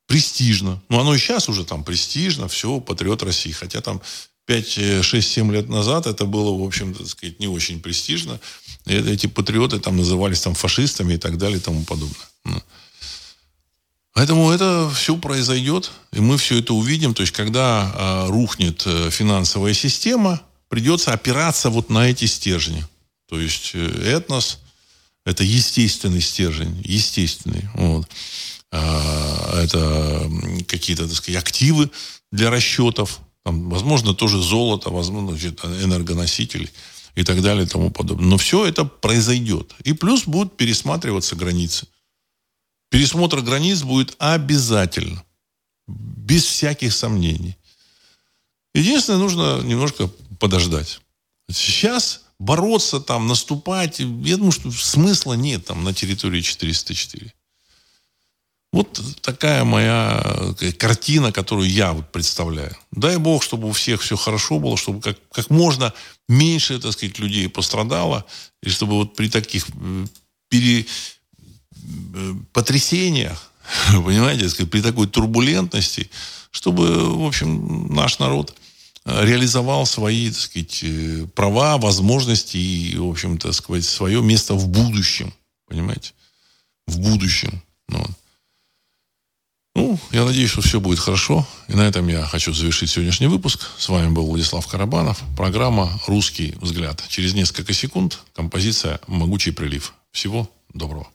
престижно. Ну, оно и сейчас уже там престижно, все, патриот России. Хотя там 5, 6, 7 лет назад это было, в общем-то, так сказать, не очень престижно. И эти патриоты там назывались там фашистами и так далее и тому подобное. Поэтому это все произойдет, и мы все это увидим. То есть, когда э, рухнет э, финансовая система, придется опираться вот на эти стержни. То есть, э, этнос – это естественный стержень, естественный. Вот. Э, это какие-то, так сказать, активы для расчетов. Там, возможно, тоже золото, возможно, энергоносители и так далее и тому подобное. Но все это произойдет. И плюс будут пересматриваться границы. Пересмотр границ будет обязательно. Без всяких сомнений. Единственное, нужно немножко подождать. Сейчас бороться там, наступать, я думаю, что смысла нет там на территории 404. Вот такая моя э, картина, которую я вот представляю. Дай бог, чтобы у всех все хорошо было, чтобы как, как можно меньше, так сказать, людей пострадало, и чтобы вот при таких э, пере, потрясениях, понимаете, сказать, при такой турбулентности, чтобы, в общем, наш народ реализовал свои, так сказать, права, возможности и, в общем, так сказать, свое место в будущем, понимаете, в будущем. Ну, ну, я надеюсь, что все будет хорошо. И на этом я хочу завершить сегодняшний выпуск. С вами был Владислав Карабанов. Программа «Русский взгляд». Через несколько секунд композиция «Могучий прилив». Всего доброго.